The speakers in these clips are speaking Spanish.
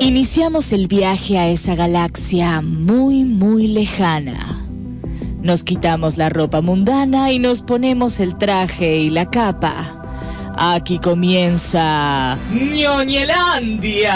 Iniciamos el viaje a esa galaxia muy, muy lejana. Nos quitamos la ropa mundana y nos ponemos el traje y la capa. Aquí comienza ñoñelandia.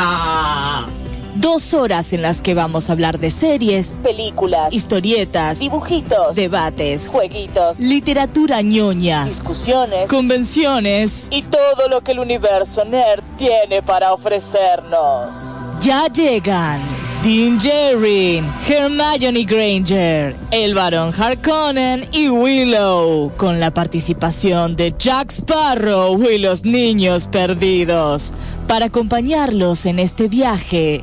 Dos horas en las que vamos a hablar de series, películas, historietas, dibujitos, debates, jueguitos, literatura ñoña, discusiones, convenciones y todo lo que el universo nerd tiene para ofrecernos. Ya llegan Dean Jerry, Hermione Granger, el Barón Harkonnen y Willow, con la participación de Jack Sparrow y los niños perdidos, para acompañarlos en este viaje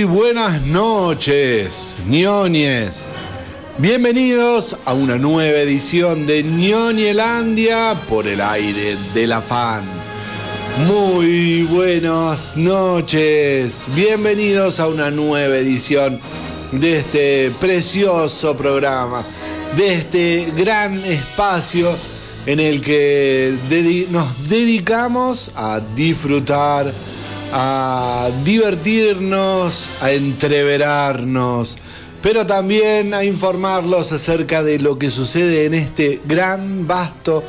Buenas noches, ñoñes. Bienvenidos a una nueva edición de Ñoñelandia por el aire del afán. Muy buenas noches. Bienvenidos a una nueva edición de este precioso programa, de este gran espacio en el que nos dedicamos a disfrutar a divertirnos, a entreverarnos, pero también a informarlos acerca de lo que sucede en este gran, vasto,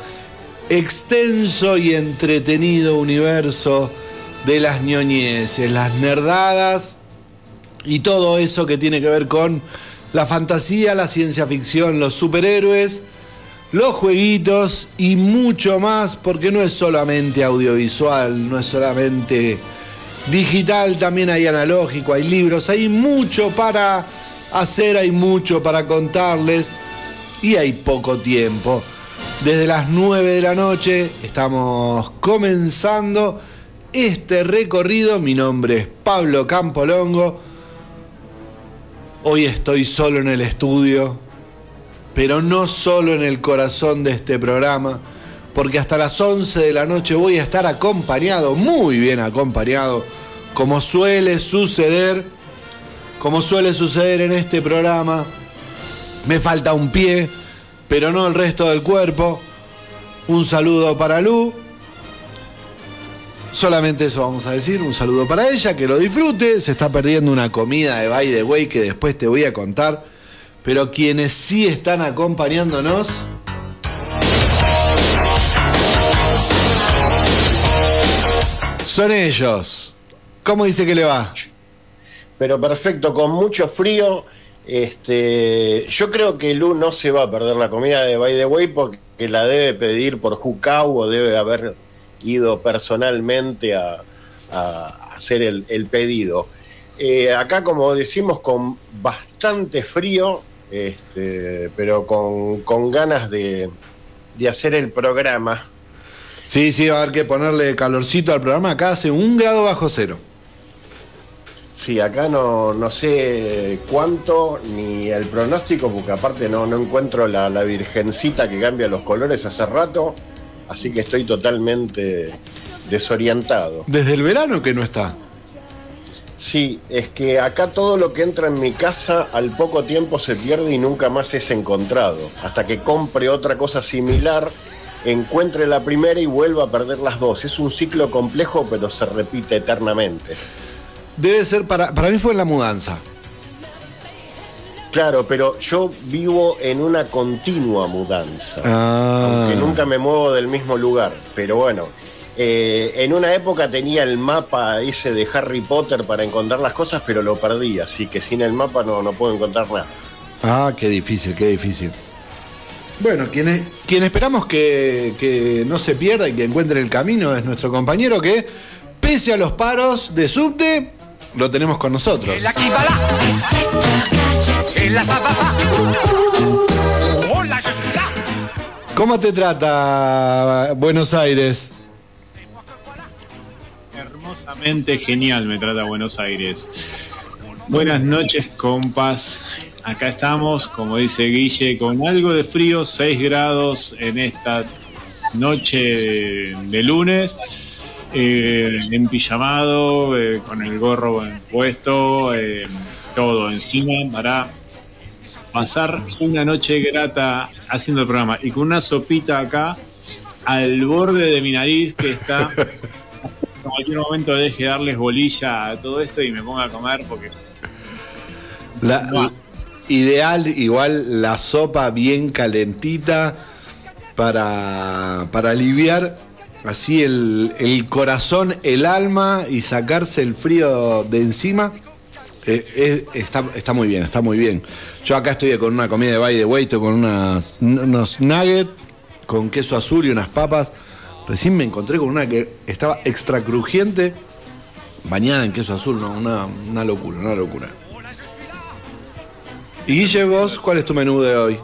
extenso y entretenido universo de las ñoñeces, las nerdadas y todo eso que tiene que ver con la fantasía, la ciencia ficción, los superhéroes, los jueguitos y mucho más, porque no es solamente audiovisual, no es solamente digital, también hay analógico, hay libros, hay mucho para hacer, hay mucho para contarles y hay poco tiempo. Desde las 9 de la noche estamos comenzando este recorrido. Mi nombre es Pablo Campolongo. Hoy estoy solo en el estudio, pero no solo en el corazón de este programa, porque hasta las 11 de la noche voy a estar acompañado, muy bien acompañado, como suele suceder, como suele suceder en este programa. Me falta un pie, pero no el resto del cuerpo. Un saludo para Lu. Solamente eso vamos a decir, un saludo para ella, que lo disfrute. Se está perdiendo una comida de by the way que después te voy a contar. Pero quienes sí están acompañándonos son ellos. ¿Cómo dice que le va? pero perfecto, con mucho frío. Este, yo creo que Lu no se va a perder la comida de By the Way porque la debe pedir por Jucau o debe haber ido personalmente a, hacer el, pedido. Eh, acá, como decimos, con bastante frío, este, pero con, ganas de hacer el programa. Sí, sí, va a haber que ponerle calorcito al programa. Acá hace un grado bajo cero. Sí, acá no, no sé cuánto ni el pronóstico, porque aparte no, no encuentro la, la virgencita que cambia los colores hace rato, así que estoy totalmente desorientado. Desde el verano que no está. Sí, es que acá todo lo que entra en mi casa al poco tiempo se pierde y nunca más es encontrado, hasta que compre otra cosa similar, encuentre la primera y vuelva a perder las dos. Es un ciclo complejo, pero se repite eternamente. Debe ser para. Para mí fue en la mudanza. Claro, pero yo vivo en una continua mudanza. Ah. Aunque nunca me muevo del mismo lugar. Pero bueno, eh, en una época tenía el mapa ese de Harry Potter para encontrar las cosas, pero lo perdí. Así que sin el mapa no, no puedo encontrar nada. Ah, qué difícil, qué difícil. Bueno, quien, quien esperamos que, que no se pierda y que encuentre el camino es nuestro compañero que, pese a los paros de subte, lo tenemos con nosotros. ¿Cómo te trata Buenos Aires? Hermosamente genial me trata Buenos Aires. Buenas noches, compas. Acá estamos, como dice Guille, con algo de frío, 6 grados en esta noche de lunes, eh, en pijamado, eh, con el gorro puesto, eh, todo encima para pasar una noche grata haciendo el programa. Y con una sopita acá al borde de mi nariz que está en cualquier momento deje darles bolilla a todo esto y me ponga a comer porque la, ideal igual la sopa bien calentita para, para aliviar así el, el, corazón, el alma y sacarse el frío de encima. Eh, está, está, muy bien, está muy bien. Yo acá estoy con una comida de by the way, con unas, unos nuggets con queso azul y unas papas. Recién me encontré con una que estaba extra crujiente, bañada en queso azul, no, una, una locura, una locura. Y Guille, vos, ¿cuál es tu menú de hoy?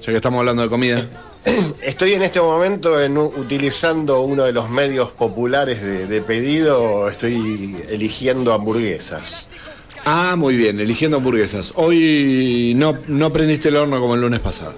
Ya que estamos hablando de comida. Estoy en este momento en, utilizando uno de los medios populares de, pedido, estoy eligiendo hamburguesas. Ah, muy bien, eligiendo hamburguesas. Hoy no, no prendiste el horno como el lunes pasado.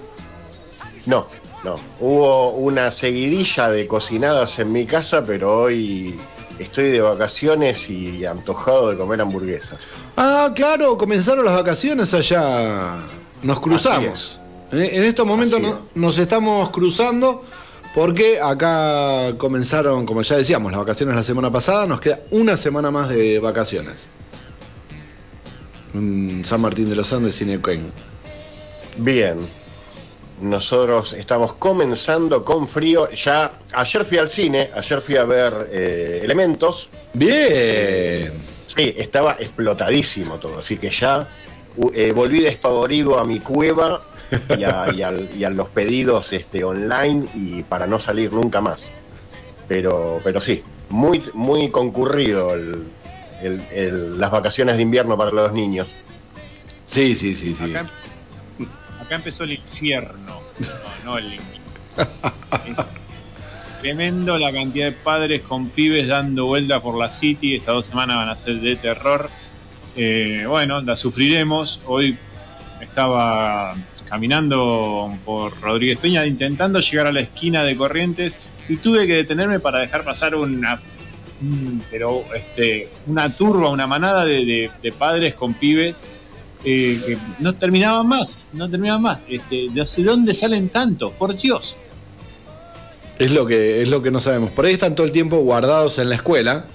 No, no. Hubo una seguidilla de cocinadas en mi casa, pero hoy estoy de vacaciones y antojado de comer hamburguesas. Ah, claro, comenzaron las vacaciones allá. Nos cruzamos. En estos momentos nos estamos cruzando porque acá comenzaron, como ya decíamos, las vacaciones la semana pasada. Nos queda una semana más de vacaciones. San Martín de los Andes y Neuquén. Bien. Nosotros estamos comenzando con frío. Ya ayer fui al cine, ayer fui a ver eh, Elementos. Bien. Sí, estaba explotadísimo todo, así que ya eh, volví despavorido a mi cueva y a, los pedidos este, online y para no salir nunca más. Pero, pero sí, muy, muy concurrido las vacaciones de invierno para los niños. Sí, sí, sí, sí. Acá, empezó el infierno, no, no el invierno. tremendo la cantidad de padres con pibes dando vueltas por la City. Estas dos semanas van a ser de terror. Eh, bueno, la sufriremos. Hoy estaba caminando por Rodríguez Peña intentando llegar a la esquina de Corrientes y tuve que detenerme para dejar pasar una pero este una turba, una manada de, padres con pibes eh, que no terminaban más, no terminaban más. Este, ¿De dónde salen tantos? Por Dios. Es lo que, es lo que no sabemos. Por ahí están todo el tiempo guardados en la escuela.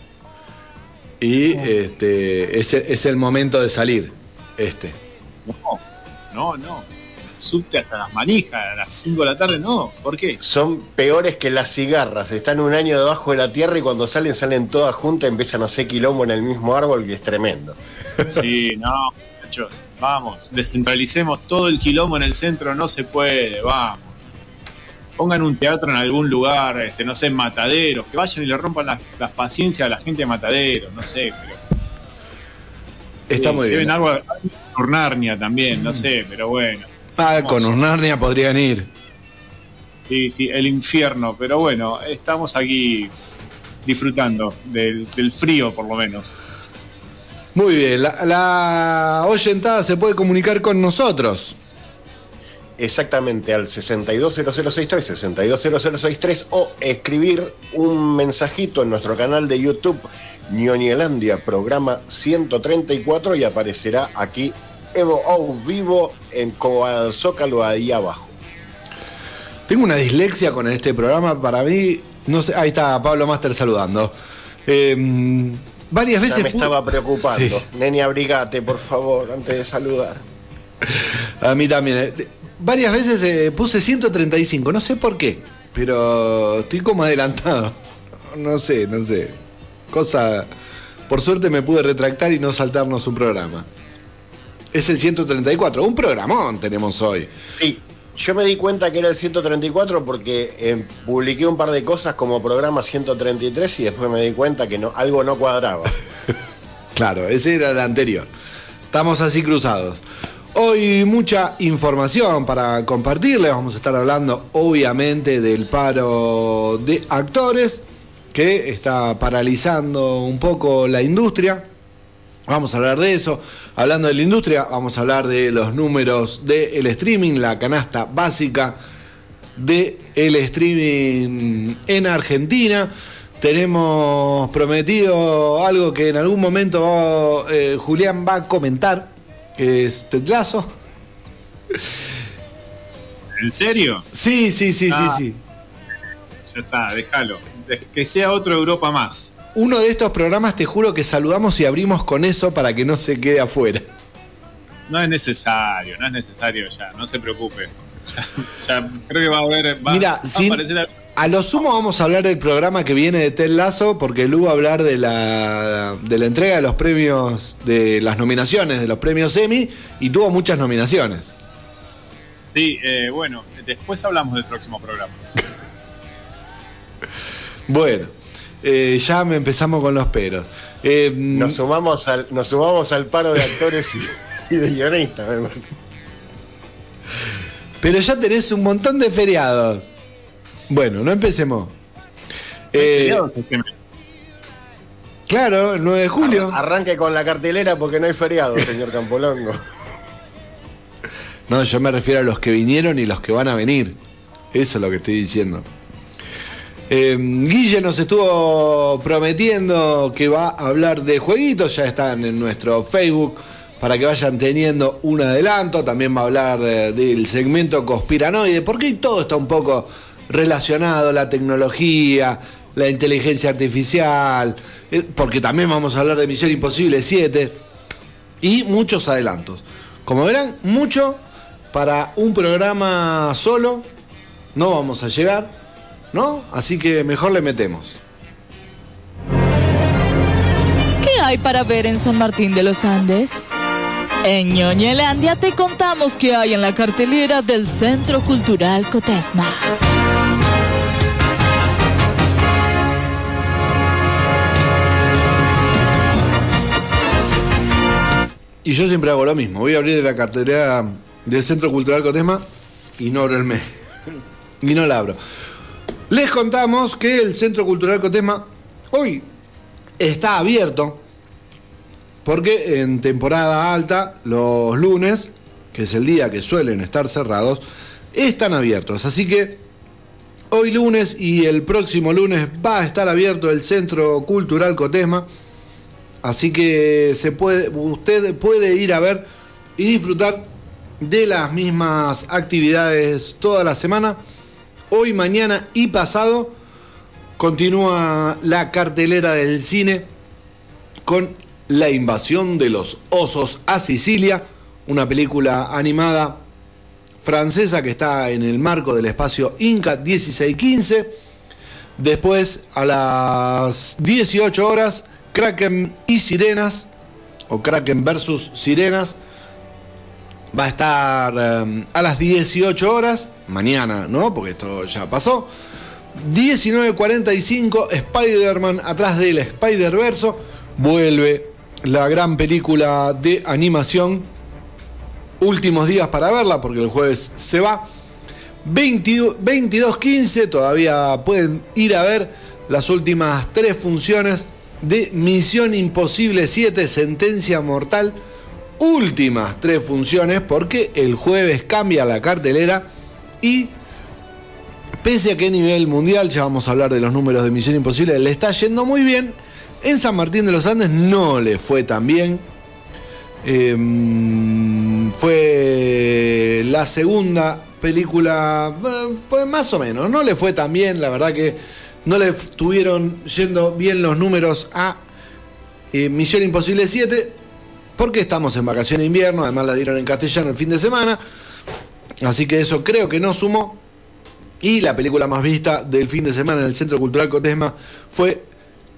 Y este, es, el momento de salir. Este. No, no, no. Subte hasta las manijas a las 5 de la tarde, no. ¿Por qué? Son peores que las cigarras. Están un año debajo de la tierra y cuando salen, salen todas juntas, empiezan a hacer quilombo en el mismo árbol, que es tremendo. Sí, no, Vamos, descentralicemos todo el quilombo en el centro, no se puede, vamos pongan un teatro en algún lugar, este, no sé, mataderos, que vayan y le rompan las, paciencias a la gente de mataderos, no sé, pero. Está muy bien. algo con Narnia también, no sé, pero bueno. Ah, con Narnia podrían ir. Sí, sí, el infierno, pero bueno, estamos aquí disfrutando del, frío por lo menos. Muy bien, la, la oyentada se puede comunicar con nosotros exactamente al 620063, 620063 o escribir un mensajito en nuestro canal de YouTube Ñoñelandia, programa 134 y aparecerá aquí Evo vivo en Coal Zócalo ahí abajo. Tengo una dislexia con este programa, para mí, no sé, ahí está Pablo Master saludando. Em, varias veces... me estaba preocupando. Neni, abrigate, por favor, antes de saludar. A mí también. Eh, varias veces eh, puse 135, no sé por qué, pero estoy como adelantado. No sé, no sé. Cosa. Por suerte me pude retractar y no saltarnos un programa. Es el 134, un programón tenemos hoy. Sí, yo me di cuenta que era el 134 porque eh, publiqué un par de cosas como programa 133 y después me di cuenta que no, algo no cuadraba. Claro, ese era el anterior. Estamos así cruzados. Hoy mucha información para compartirles. Vamos a estar hablando obviamente del paro de actores que está paralizando un poco la industria. Vamos a hablar de eso. Hablando de la industria, vamos a hablar de los números del streaming, la canasta básica del el streaming en Argentina. Tenemos prometido algo que en algún momento eh, Julián va a comentar, que es Tetlazo. ¿En serio? Sí, sí, sí, Ah. sí, sí. Ya está, déjalo. Que sea otro Europa más. Uno de estos programas te juro que saludamos y abrimos con eso para que no se quede afuera. No es necesario, no es necesario ya, no se preocupe. Ya, ya creo que va a haber. Va, Mira, va a aparecer. A lo sumo vamos a hablar del programa que viene de Tel Lazo, porque Lu va a hablar de la, de la entrega de los premios, de las nominaciones de los premios Emmy, y tuvo muchas nominaciones. Sí, eh, bueno, después hablamos del próximo programa. Bueno, eh, ya me empezamos con los peros. Eh, Nos sumamos al, nos sumamos al paro de actores y, y de guionistas. me pero ya tenés un montón de feriados. Bueno, no empecemos. Eh, claro, el 9 de julio. Arranque con la cartelera porque no hay feriado, señor Campolongo. No, yo me refiero a los que vinieron y los que van a venir. Eso es lo que estoy diciendo. Eh, Guille nos estuvo prometiendo que va a hablar de jueguitos, ya están en nuestro Facebook para que vayan teniendo un adelanto. También va a hablar del segmento conspiranoide, porque todo está un poco relacionado, la tecnología, la inteligencia artificial, eh, porque también vamos a hablar de Misión Imposible 7 y muchos adelantos. Como verán, mucho para un programa solo. No vamos a llegar, ¿no? Así que mejor le metemos. ¿Qué hay para ver en San Martín de los Andes? En Ñoñelandia te contamos qué hay en la cartelera del Centro Cultural Cotesma. Y yo siempre hago lo mismo. Voy a abrir la cartelera del Centro Cultural Cotesma y no abro el mes. y no la abro. Les contamos que el Centro Cultural Cotesma hoy está abierto porque en temporada alta, los lunes, que es el día que suelen estar cerrados, están abiertos. Así que hoy lunes y el próximo lunes va a estar abierto el Centro Cultural Cotesma. Así que se puede, usted puede ir a ver y disfrutar de las mismas actividades toda la semana. Hoy, mañana y pasado continúa la cartelera del cine con La invasión de los osos a Sicilia, una película animada francesa que está en el marco del espacio Inca 1615. Después, a las 18 horas, Kraken y Sirenas, o Kraken versus Sirenas, va a estar eh, a las 18 horas, mañana, ¿no? Porque esto ya pasó. 19.45, Spider-Man atrás del Spider-Verso, vuelve la gran película de animación. Últimos días para verla, porque el jueves se va. 20 22.15, todavía pueden ir a ver las últimas tres funciones de Misión Imposible 7, Sentencia Mortal. Últimas tres funciones, porque el jueves cambia la cartelera y pese a que a nivel mundial, ya vamos a hablar de los números de Misión Imposible, le está yendo muy bien. En San Martín de los Andes no le fue tan bien. Eh, fue la segunda película, fue más o menos, no le fue tan bien, la verdad que no le estuvieron yendo bien los números a eh, Misión Imposible 7, porque estamos en vacación de invierno, además la dieron en castellano el fin de semana, así que eso creo que no sumó. Y la película más vista del fin de semana en el Centro Cultural Cotesma fue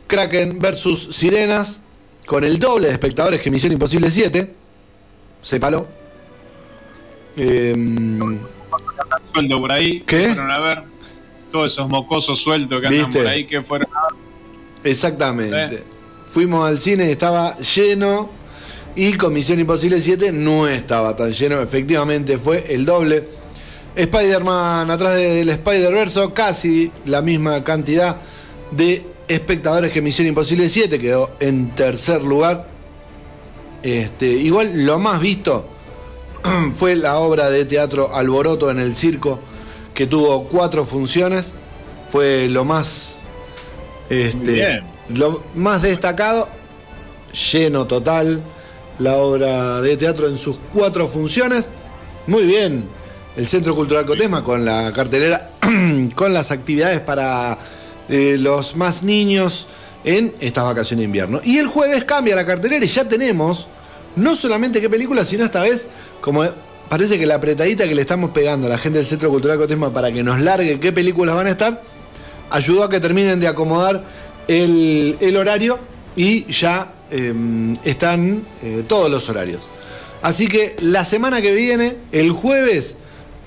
Kraken versus Sirenas, con el doble de espectadores que Misión Imposible 7. Sépalo. Eh, Sueldo por ahí. ¿Qué? Fueron a ver todos esos mocosos sueltos que andan ¿Viste? por ahí que fueron a ver. exactamente. Fuimos al cine y estaba lleno. Y con Misión Imposible 7 no estaba tan lleno. Efectivamente fue el doble. Spider-Man atrás del Spider-Verse, casi la misma cantidad de espectadores que Misión Imposible 7. Quedó en tercer lugar. Este, igual lo más visto fue la obra de teatro Alboroto en el circo, que tuvo cuatro funciones. Fue lo más este, lo más destacado, lleno total, la obra de teatro en sus cuatro funciones. Muy bien, el Centro Cultural Cotesma con la cartelera, con las actividades para eh, los más niños en estas vacaciones de invierno. Y el jueves cambia la cartelera y ya tenemos no solamente qué películas, sino esta vez, como parece que la apretadita que le estamos pegando a la gente del Centro Cultural Cotesma para que nos largue qué películas van a estar, ayudó a que terminen de acomodar el, horario y ya em, están eh, todos los horarios. Así que la semana que viene, el jueves,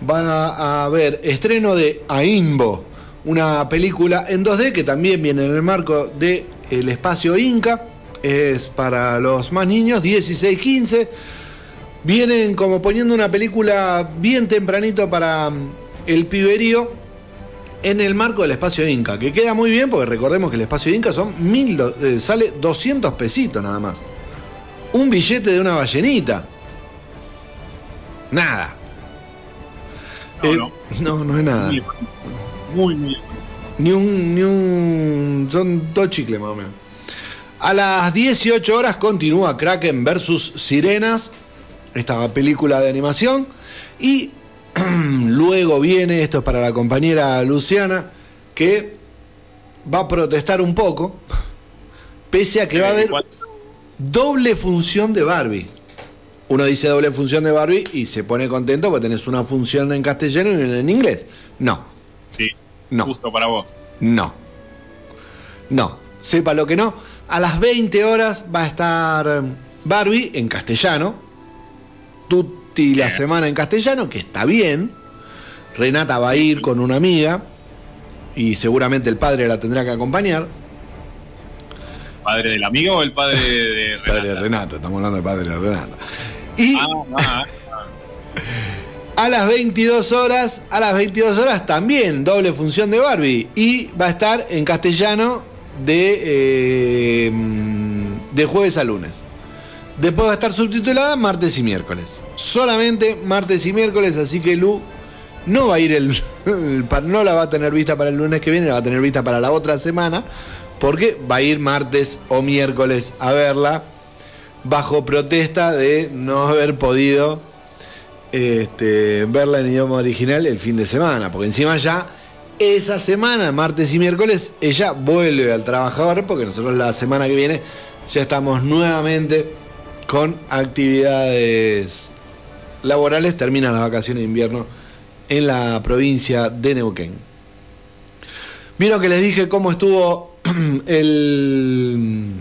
va a haber estreno de Aimbo, una película en 2D que también viene en el marco del el espacio Inca. Es para los más niños, 16-15. Vienen como poniendo una película bien tempranito para mm, el piberío en el marco del espacio Inca, que queda muy bien porque recordemos que el espacio Inca son mil, eh, sale 200 pesitos nada más. Un billete de una ballenita. Nada. No, Eh, no. no, no es nada. Muy, muy. Ni un, ni un. Son dos chicles más o menos. A las 18 horas continúa Kraken versus Sirenas, esta película de animación. Y luego viene, esto es para la compañera Luciana, que va a protestar un poco, pese a que va a haber doble función de Barbie. Uno dice doble función de Barbie y se pone contento porque tenés una función en castellano y en inglés. No, Sí, no. justo para vos. no. No. Sepa lo que no. A las 20 horas va a estar Barbie en castellano. La semana en castellano, que está bien. Renata va a ir con una amiga. Y seguramente el padre la tendrá que acompañar. ¿Padre del amigo o el padre de El padre de Renata? Renata, estamos hablando del padre de Renata. Y Ah, ah, a las 22 horas, a las 22 horas también doble función de Barbie. Y va a estar en castellano de, eh, de jueves a lunes. Después va a estar subtitulada martes y miércoles. Solamente martes y miércoles, así que Lu no va a ir el, no la va a tener vista para el lunes que viene, la va a tener vista para la otra semana, porque va a ir martes o miércoles a verla bajo protesta de no haber podido este, verla en idioma original el fin de semana, porque encima ya esa semana, martes y miércoles, ella vuelve al trabajador, porque nosotros la semana que viene ya estamos nuevamente con actividades laborales, terminan las vacaciones de invierno en la provincia de Neuquén. Vieron que les dije cómo estuvo el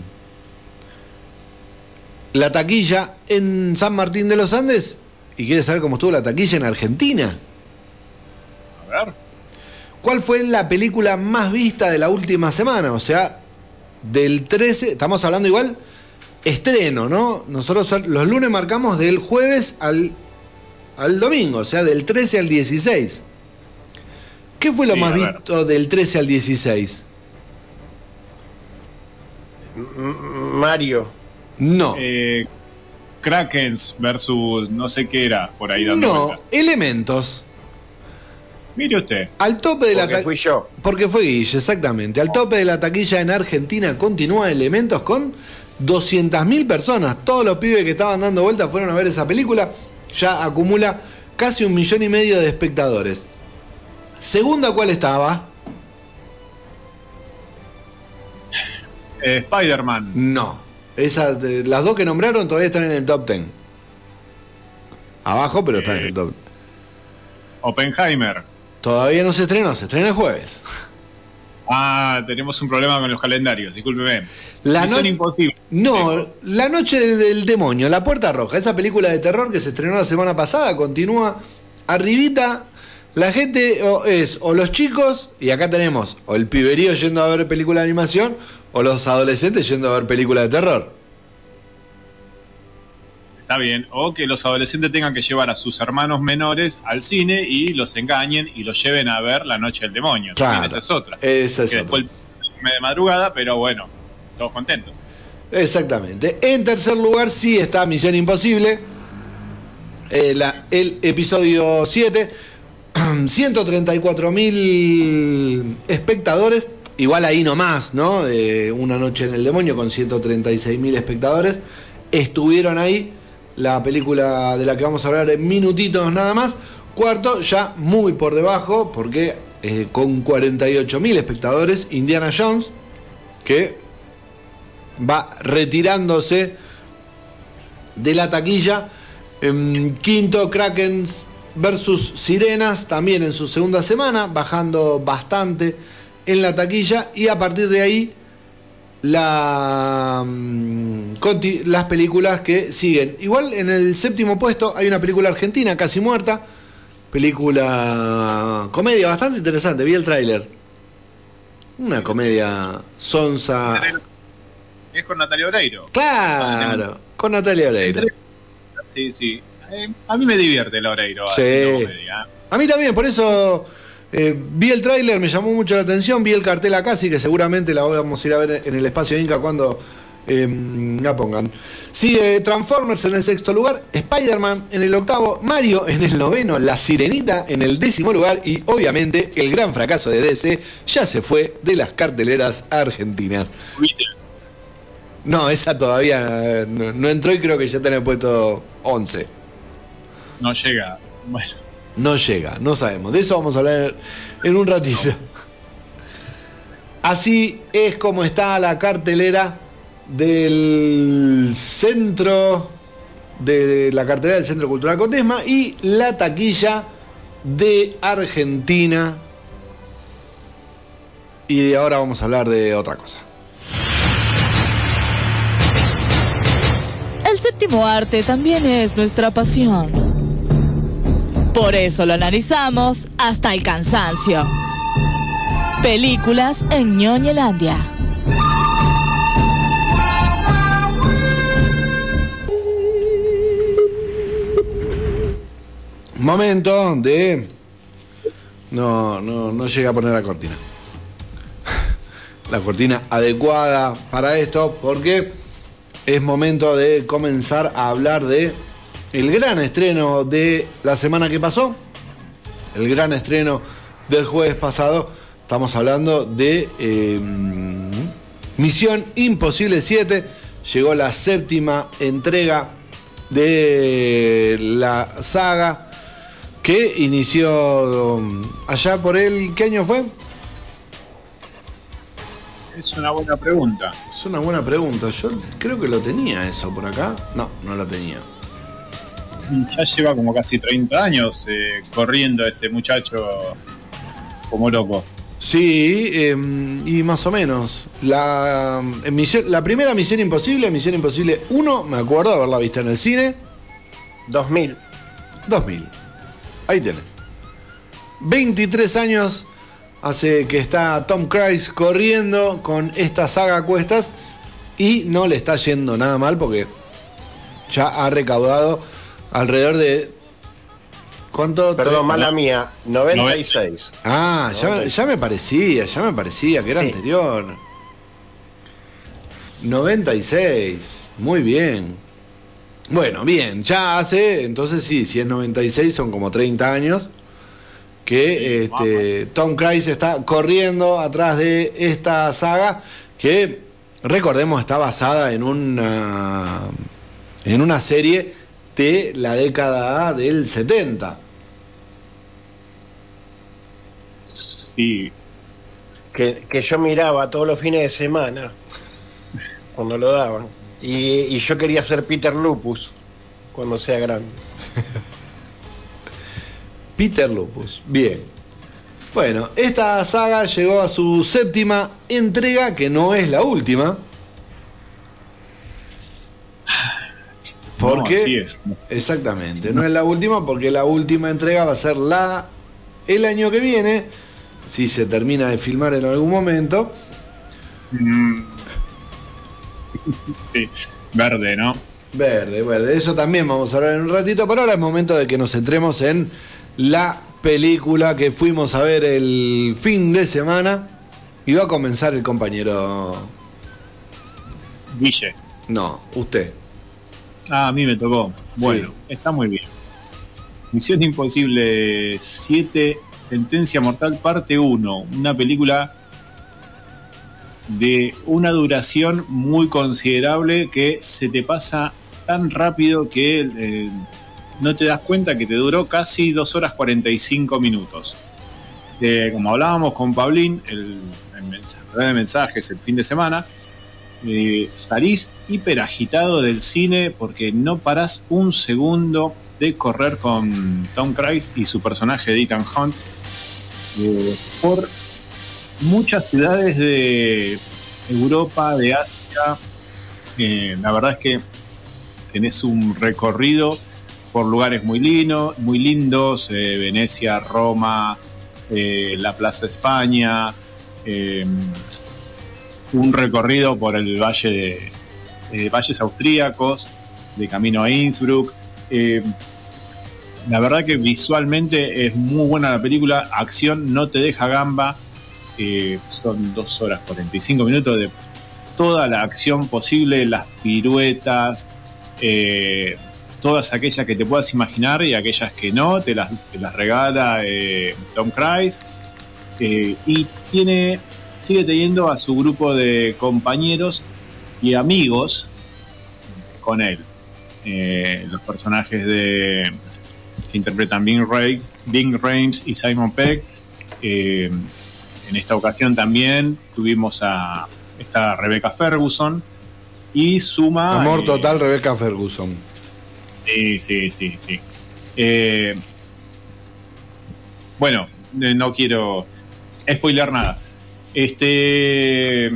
la taquilla en San Martín de los Andes y quiere saber cómo estuvo la taquilla en Argentina. a ver. ¿Cuál fue la película más vista de la última semana? O sea, del 13, estamos hablando igual, estreno, ¿no? Nosotros los lunes marcamos del jueves al, al domingo, o sea, del 13 al 16. ¿Qué fue lo Sí, más visto del 13 al 16? Mario. No. Eh, Krakens versus no sé qué era por ahí dando no, vuelta. elementos. Mire usted. Al tope de la Porque ta- fui yo. Porque fue Guille, exactamente. Al tope de la taquilla en Argentina continúa Elementos con 200.000 personas. Todos los pibes que estaban dando vueltas fueron a ver esa película. Ya acumula casi un millón y medio de espectadores. Segunda, ¿cuál estaba? Eh, Spider-Man. No. Esas, de- las dos que nombraron todavía están en el top 10. Abajo, pero están en el top. Oppenheimer. Todavía no se estrenó, se estrena el jueves. Ah, tenemos un problema con los calendarios, discúlpeme. La no- imposible. No, La Noche del Demonio, La Puerta Roja, esa película de terror que se estrenó la semana pasada, continúa arribita. La gente o es o los chicos, y acá tenemos o el piberío yendo a ver película de animación, O los adolescentes yendo a ver películas de terror. Está bien. O que los adolescentes tengan que llevar a sus hermanos menores al cine y los engañen y los lleven a ver La Noche del Demonio. También esa es otra. Esa es que otra. después de madrugada, pero bueno, todos contentos. Exactamente. En tercer lugar, sí está Misión Imposible. Eh, la- el episodio 7. 134 mil espectadores. Igual ahí nomás, ¿no? De Una Noche en el Demonio con 136 mil espectadores. Estuvieron ahí. La película de la que vamos a hablar en minutitos nada más. Cuarto, ya muy por debajo, porque eh, con 48 mil espectadores, Indiana Jones, que va retirándose de la taquilla. En quinto, Krakens versus Sirenas, también en su segunda semana, bajando bastante en la taquilla. Y a partir de ahí, la, mm, las películas que siguen. Igual en el séptimo puesto hay una película argentina, casi muerta. Película comedia bastante interesante, vi el tráiler. Una comedia sonsa. Es con Natalia Oreiro. Claro, con Natalia Oreiro. Sí, sí. Eh, a mí me divierte la Oreiro Sí. comedia. A mí también, por eso eh, vi el tráiler, me llamó mucho la atención, vi el cartel acá, así que seguramente la vamos a ir a ver en el espacio Inca cuando eh, la pongan. Sigue Transformers en el sexto lugar, Spider-Man en el octavo, Mario en el noveno, La Sirenita en el décimo lugar y obviamente el gran fracaso de DC ya se fue de las carteleras argentinas. No, esa todavía eh, no, no entró y creo que ya tiene puesto 11. No llega. Bueno, No llega, no sabemos. De eso vamos a hablar en un ratito. Así es como está la cartelera del centro, de la cartelera del Centro Cultural Condesma y la taquilla de Argentina. Y ahora vamos a hablar de otra cosa. El séptimo arte también es nuestra pasión. Por eso lo analizamos hasta el cansancio. Películas en Ñoñelandia. Momento de. No, no, no llegué a poner la cortina. La cortina adecuada para esto, porque es momento de comenzar a hablar de el gran estreno de la semana que pasó. El gran estreno del jueves pasado. Estamos hablando de eh, Misión Imposible 7. Llegó la séptima entrega de la saga que inició um, allá por el. ¿Qué año fue? es una buena pregunta. Es una buena pregunta. Yo creo que lo tenía eso por acá. No, no lo tenía. Ya lleva como casi 30 años eh, corriendo este muchacho como loco. Sí, eh, y más o menos. La, en misión- la primera Misión Imposible, Misión Imposible 1, me acuerdo haberla visto en el cine. 2000. 2000. Ahí tenés. 23 años hace que está Tom Cruise corriendo con esta saga a cuestas y no le está yendo nada mal porque ya ha recaudado alrededor de... ¿Cuánto? Perdón, mala mía. 96. Ah, ya, me- ya me parecía, ya me parecía que era Sí. anterior. 96, muy bien. Bueno, bien, ya hace, entonces sí, si es 96 son como 30 años que este, Tom Cruise está corriendo atrás de esta saga que, recordemos, está basada en una, en una serie de la década del 70. Sí, Que, que yo miraba todos los fines de semana. Cuando lo daban. Y, y yo quería ser Peter Lupus. Cuando sea grande. Peter Lupus. Bien. Bueno, esta saga llegó a su séptima entrega, que no es la última. Porque. No, así es. Exactamente, no es la última porque la última entrega va a ser la el año que viene, si se termina de filmar en algún momento. sí, verde, ¿no? Verde, verde. Eso también vamos a hablar en un ratito, pero ahora es momento de que nos centremos en la película que fuimos a ver el fin de semana. Y va a comenzar el compañero. Guille. No, usted. Ah, a mí me tocó. Bueno, está muy bien. Misión Imposible 7, Sentencia Mortal, parte 1. Una película de una duración muy considerable que se te pasa tan rápido que eh, no te das cuenta que te duró casi 2 horas 45 minutos. como hablábamos con Pablín, el, el de mensajes el fin de semana, eh, salís hiper agitado del cine porque no parás un segundo de correr con Tom Cruise y su personaje de Ethan Hunt eh, por muchas ciudades de Europa, de Asia. Eh, la verdad es que tenés un recorrido por lugares muy, lindos, muy lindos, eh, Venecia, Roma, la Plaza España, un recorrido por el valle de valles austríacos, de camino a Innsbruck. la verdad que visualmente es muy buena la película, acción no te deja gamba, son dos horas 45 minutos de toda la acción posible, las piruetas, eh, todas aquellas que te puedas imaginar y aquellas que no, te las, regala eh, Tom Cruise. Eh, y tiene, sigue teniendo a su grupo de compañeros y amigos con él. los personajes de que interpretan Bing Rames, Bing Rames y Simon Peck en esta ocasión también tuvimos a esta Rebecca Ferguson y suma... Amor eh, total, Rebecca Ferguson. Sí, sí, sí, sí. Eh, bueno, eh, no quiero spoiler nada. Este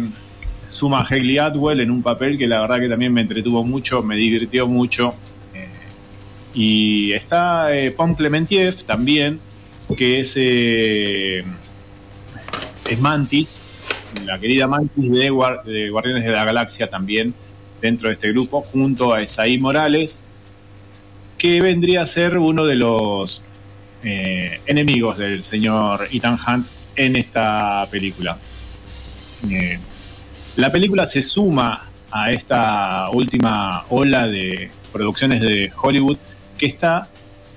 suma Hayley Atwell en un papel que la verdad que también me entretuvo mucho, me divirtió mucho. y está eh, Clementiev también, que es es Mantis, la querida Mantis de, Guardianes de la Galaxia también dentro de este grupo, junto a Esaí Morales, que vendría a ser uno de los eh, enemigos del señor Ethan Hunt en esta película. Eh, la película se suma a esta última ola de producciones de Hollywood que está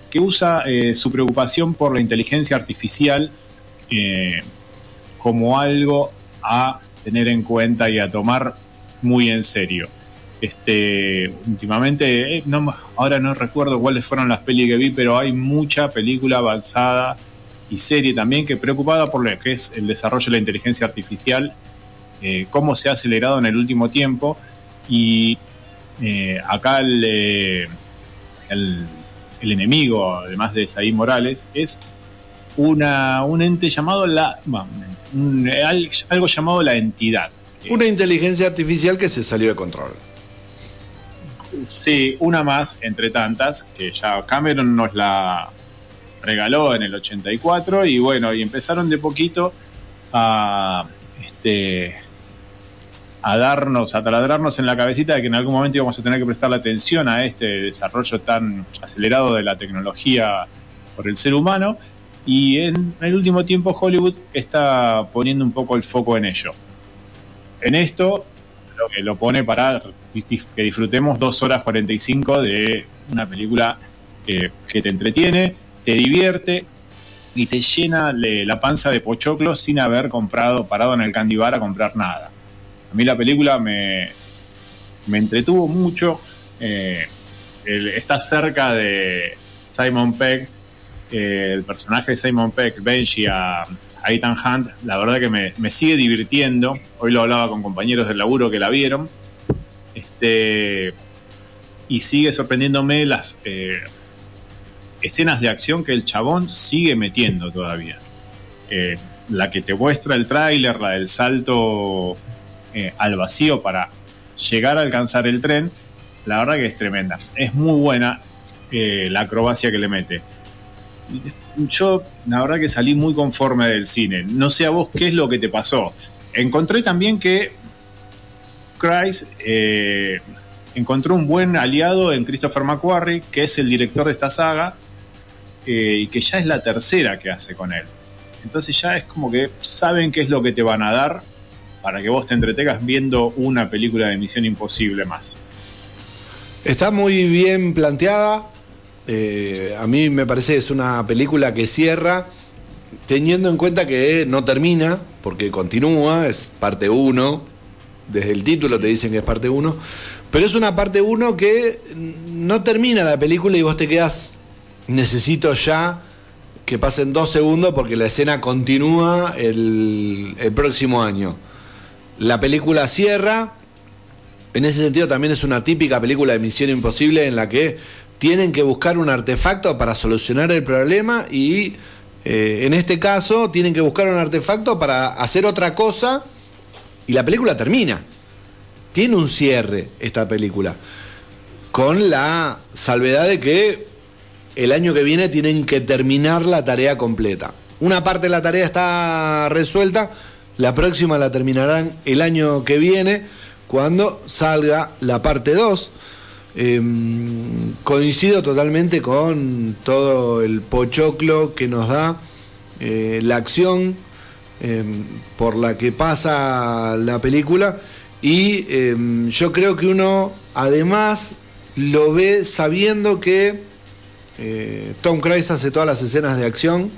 que usa eh, su preocupación por la inteligencia artificial como algo a tener en cuenta y a tomar muy en serio. Este, últimamente, eh, no, ahora no recuerdo cuáles fueron las pelis que vi, pero hay mucha película avanzada y serie también que preocupada por lo que es el desarrollo de la inteligencia artificial, eh, cómo se ha acelerado en el último tiempo y eh, acá el, el, enemigo, además de Saí Morales, es una, un ente llamado la algo llamado la entidad. Una inteligencia artificial que se salió de control. Sí, una más entre tantas, que ya Cameron nos la regaló en el 84 y bueno, y empezaron de poquito a este a darnos, a taladrarnos en la cabecita de que en algún momento íbamos a tener que prestar la atención a este desarrollo tan acelerado de la tecnología por el ser humano y en el último tiempo Hollywood está poniendo un poco el foco en ello. En esto, lo que lo pone para que disfrutemos dos horas 45 de una película que te entretiene, te divierte y te llena la panza de pochoclos sin haber comprado, parado en el candy bar a comprar nada. A mí la película me, me entretuvo mucho. Eh, está cerca de Simon Pegg el personaje de Simon Peck, Benji, a, Ethan Hunt, la verdad que me, sigue divirtiendo. Hoy lo hablaba con compañeros del laburo que la vieron. Este, y sigue sorprendiéndome las eh, escenas de acción que el chabón sigue metiendo todavía. Eh, la que te muestra el tráiler, la del salto eh, al vacío para llegar a alcanzar el tren, la verdad que es tremenda. Es muy buena la acrobacia que le mete yo la verdad que salí muy conforme del cine. No sé a vos qué es lo que te pasó. Encontré también que Cruise eh, encontró un buen aliado en Christopher McQuarrie, que es el director de esta saga, eh, y que ya es la tercera que hace con él. Entonces ya es como que saben qué es lo que te van a dar para que vos te entretengas viendo una película de Misión Imposible más. Está muy bien planteada. Eh, a mí me parece que es una película que cierra teniendo en cuenta que no termina, porque continúa, es parte 1. Desde el título te dicen que es parte 1. Pero es una parte 1 que no termina la película y vos te quedas, necesito ya que pasen dos segundos porque la escena continúa el, el próximo año. La película cierra, en ese sentido también es una típica película de Misión Imposible en la que tienen que buscar un artefacto para solucionar el problema y eh, en este caso tienen que buscar un artefacto para hacer otra cosa y la película termina. Tiene un cierre esta película, con la salvedad de que el año que viene tienen que terminar la tarea completa. Una parte de la tarea está resuelta, la próxima la terminarán el año que viene, cuando salga la parte 2. Em, coincido totalmente con todo el pochoclo que nos da eh, la acción em, por la que pasa la película y em, yo creo que uno además lo ve sabiendo que eh, Tom Cruise hace todas las escenas de acción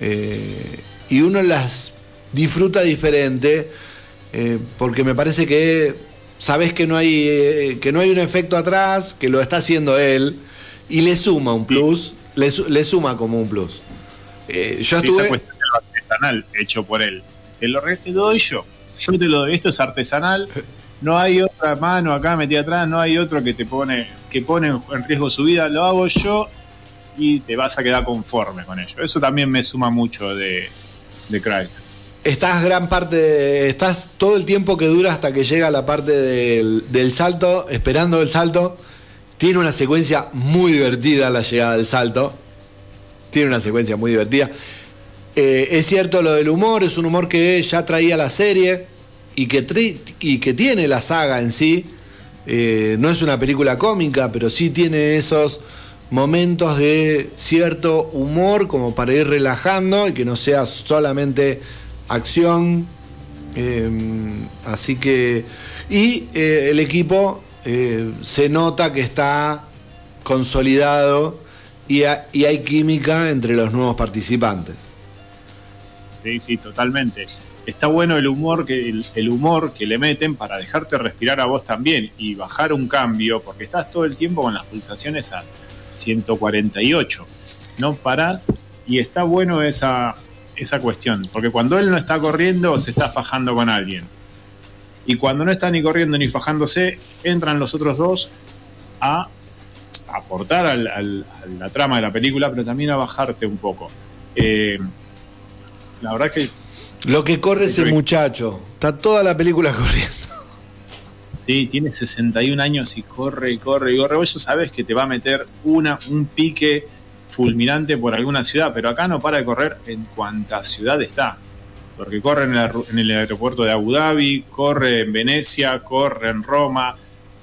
eh, y uno las disfruta diferente porque me parece que sabes que no hay eh, que no hay un efecto atrás, que lo está haciendo él y le suma un plus, le, suma como un plus. Eh, yo estuve... Esa cuestión de lo artesanal hecho por él. Te lo, te lo doy yo. Yo te lo doy. Esto es artesanal. No hay otra mano acá metida atrás, no hay otro que te pone que pone en riesgo su vida. Lo hago yo y te vas a quedar conforme con ello. Eso también me suma mucho de, de Christ estás gran parte, estás todo el tiempo que dura hasta que llega la parte del, salto, esperando el salto. Tiene una secuencia muy divertida la llegada del salto. Tiene una secuencia muy divertida. Eh, es cierto lo del humor, es un humor que ya traía la serie y que, y que tiene la saga en sí. Eh, no es una película cómica, pero sí tiene esos momentos de cierto humor como para ir relajando y que no sea solamente acción. Em, así que. Y eh, el equipo eh, se nota que está consolidado y, hay química entre los nuevos participantes. Sí, sí, totalmente. Está bueno el humor que el, humor que le meten para dejarte respirar a vos también y bajar un cambio, porque estás todo el tiempo con las pulsaciones a 148, no parar y está bueno esa esa cuestión. Porque cuando él no está corriendo, se está fajando con alguien. Y cuando no está ni corriendo ni fajándose, entran los otros dos a aportar a la trama de la película, pero también a bajarte un poco. Eh, la verdad que... Lo que corre ese muchacho, está toda la película corriendo. Sí, tiene 61 años y corre y corre y corre. Vos ya sabes que te va a meter una, un pique fulminante por alguna ciudad, pero acá no para de correr en cuanta ciudad está. Porque corre en el, aeropuerto de Abu Dhabi, corre en Venecia, corre en Roma,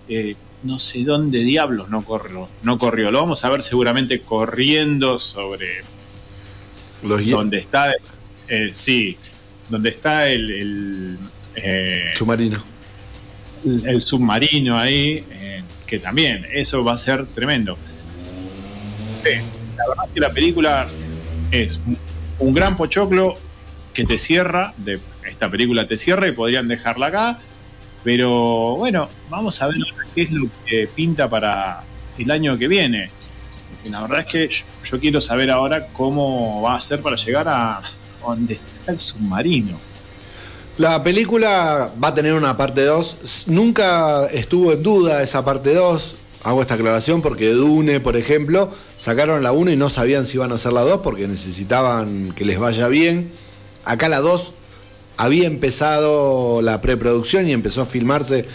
eh, no sé dónde diablos no corrió, no corrió. Lo vamos a ver seguramente corriendo sobre donde está, eh, sí, donde está el, eh, submarino. El, submarino ahí, que también, eso va a ser tremendo. Sí, la verdad es que la película es un gran pochoclo que te cierra, de esta película te cierra y podrían dejarla acá, pero bueno, vamos a ver qué es lo que pinta para el año que viene. la verdad es que yo, quiero saber ahora cómo va a ser para llegar a donde está el submarino. La película va a tener una parte 2. Nunca estuvo en duda esa parte 2 hago esta aclaración porque Dune, por ejemplo, sacaron la 1 y no sabían si iban a hacer la 2 porque necesitaban que les vaya bien. Acá la 2 había empezado la preproducción y empezó a filmarse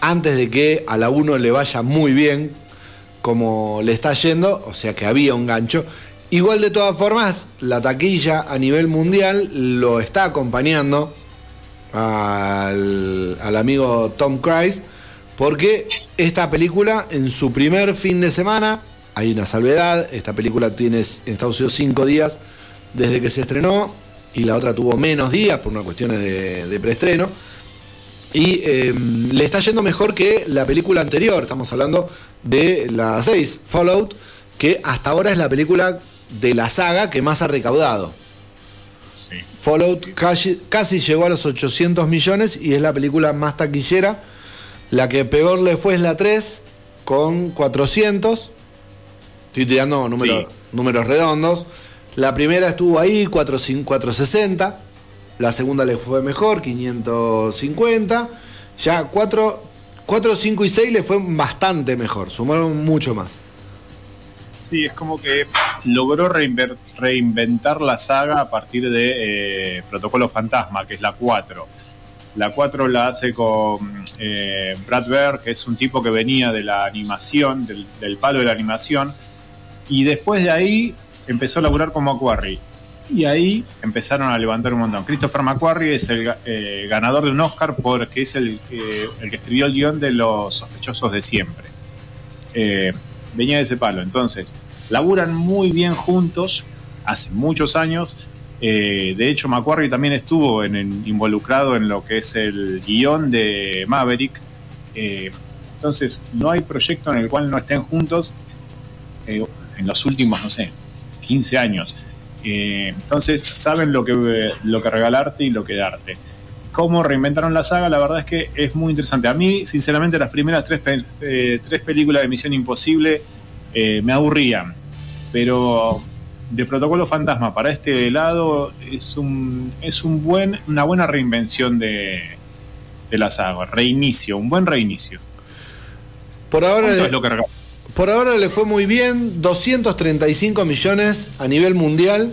antes de que a la 1 le vaya muy bien como le está yendo, o sea que había un gancho. Igual de todas formas, la taquilla a nivel mundial lo está acompañando al, al amigo Tom Cruise, porque esta película en su primer fin de semana, hay una salvedad, esta película tiene en Estados Unidos cinco días desde que se estrenó y la otra tuvo menos días por unas cuestiones de, de preestreno. Y eh, le está yendo mejor que la película anterior, estamos hablando de la 6, Fallout, que hasta ahora es la película de la saga que más ha recaudado. Sí. Fallout casi, casi llegó a los 800 millones y es la película más taquillera. La que peor le fue es la 3 con 400. Estoy tirando números, Sí. números redondos. La primera estuvo ahí, 400 460. La segunda le fue mejor, 550. Ya 4, 4 5 y 6 le fue bastante mejor. Sumaron mucho más. Sí, es como que logró reinventar la saga a partir de eh, Protocolo Fantasma, que es la 4. La 4 la hace con eh, Brad Bear, que es un tipo que venía de la animación, del, palo de la animación, y después de ahí empezó a laburar con Macquarie. Y ahí empezaron a levantar un montón. Christopher McQuarrie es el eh, ganador de un Oscar porque es el, que- el que escribió el guion de Los sospechosos de siempre. Eh, venía de ese palo. Entonces, laburan muy bien juntos hace muchos años. Eh, de hecho, Macquarie también estuvo involucrado en lo que es el guion de Maverick. Eh, entonces, no hay proyecto en el cual no estén juntos eh, en los últimos, no sé, 15 años. Entonces, saben lo que, regalarte y lo que darte. Cómo reinventaron la saga, la verdad es que es muy interesante. A mí, sinceramente, las primeras tres, tres películas de Misión Imposible me aburrían. Pero de Protocolo Fantasma para este lado es un es un buen una buena reinvención de, de la saga, reinicio, un buen reinicio. Por ahora, ¿Cuánto es lo que rega- por ahora le fue muy bien, 235 millones a nivel mundial.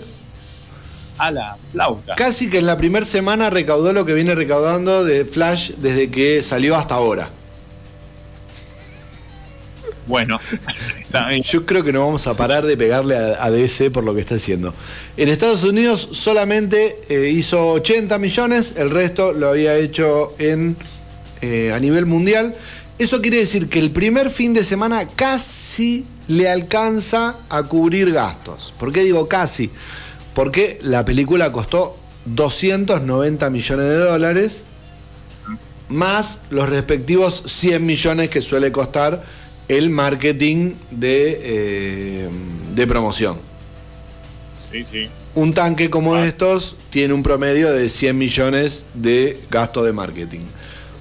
a la flauta? Casi que en la primera semana recaudó lo que viene recaudando de Flash desde que salió hasta ahora. Bueno, está bien. Yo creo que no vamos a parar de pegarle a, a DC por lo que está haciendo. En Estados Unidos solamente eh, hizo 80 millones, el resto lo había hecho en eh, a nivel mundial. Eso quiere decir que el primer fin de semana casi le alcanza a cubrir gastos. ¿Por qué digo casi? Porque la película costó 290 millones de dólares más los respectivos 100 millones que suele costar el marketing de, eh, de promoción. Sí, sí. Un tanque como estos tiene un promedio de 100 millones de gasto de marketing.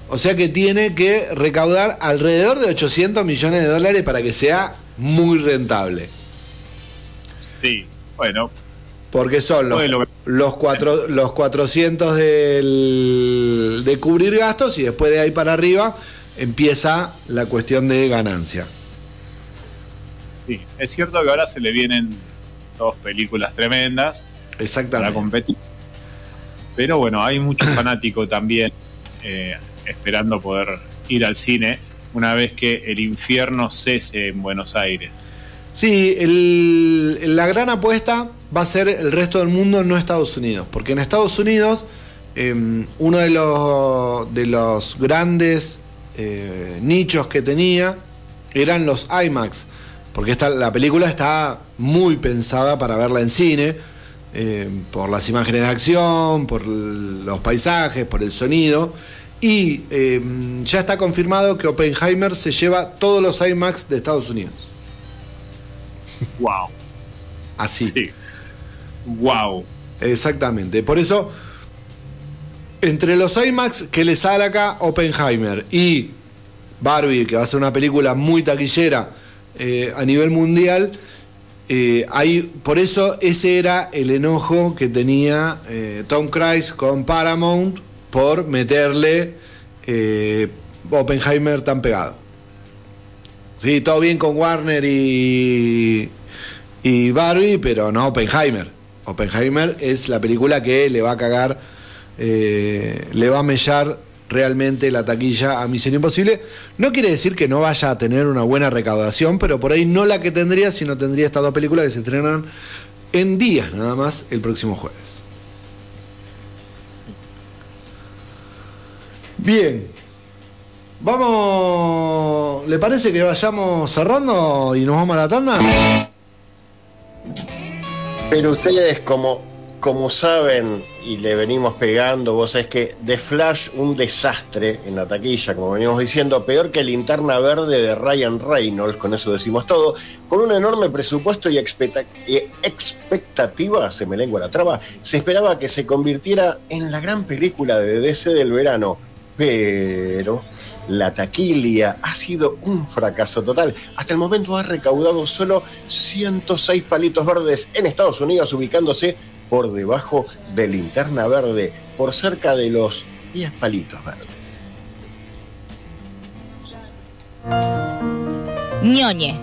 O sea que tiene que recaudar alrededor de 800 millones de dólares para que sea muy rentable. Sí, bueno, Porque son los, los, cuatro, los 400 del- de cubrir gastos y después de ahí para arriba empieza la cuestión de ganancia. sí. Es cierto que ahora se le vienen dos películas tremendas para Exactamente. competir. Pero bueno, hay mucho fanático también eh, esperando poder ir al cine una vez que el infierno cese en Buenos Aires. Sí, el- la gran apuesta va a ser el resto del mundo, no Estados Unidos. Porque en Estados Unidos, eh, uno de los, de los grandes eh, nichos que tenía eran los IMAX. Porque esta, la película está muy pensada para verla en cine, eh, por las imágenes de acción, por los paisajes, por el sonido. Y eh, ya está confirmado que Oppenheimer se lleva todos los IMAX de Estados Unidos. ¡Wow! Así. Sí. ¡Wow! Exactamente. Por eso, entre los IMAX que le sale acá Oppenheimer y Barbie, que va a ser una película muy taquillera eh, a nivel mundial, eh, hay, por eso ese era el enojo que tenía eh, Tom Cruise con Paramount por meterle eh, Oppenheimer tan pegado. Sí, todo bien con Warner y, y Barbie, pero no Oppenheimer. Oppenheimer es la película que le va a cagar, eh, le va a mellar realmente la taquilla a Misión Imposible. No quiere decir que no vaya a tener una buena recaudación, pero por ahí no la que tendría, sino tendría estas dos películas que se estrenan en días nada más el próximo jueves. Bien. Vamos. ¿Le parece que vayamos cerrando y nos vamos a la tanda? Pero ustedes, como, como saben y le venimos pegando, vos sabés que The Flash, un desastre en la taquilla, como venimos diciendo, peor que Linterna Verde de Ryan Reynolds, con eso decimos todo, con un enorme presupuesto y, expectativa, se me lengua la traba, se esperaba que se convirtiera en la gran película de DC del verano, pero la taquilia ha sido un fracaso total. Hasta el momento ha recaudado solo 106 palitos verdes en Estados Unidos, ubicándose por debajo de linterna verde, por cerca de los 10 palitos verdes. ñoñe.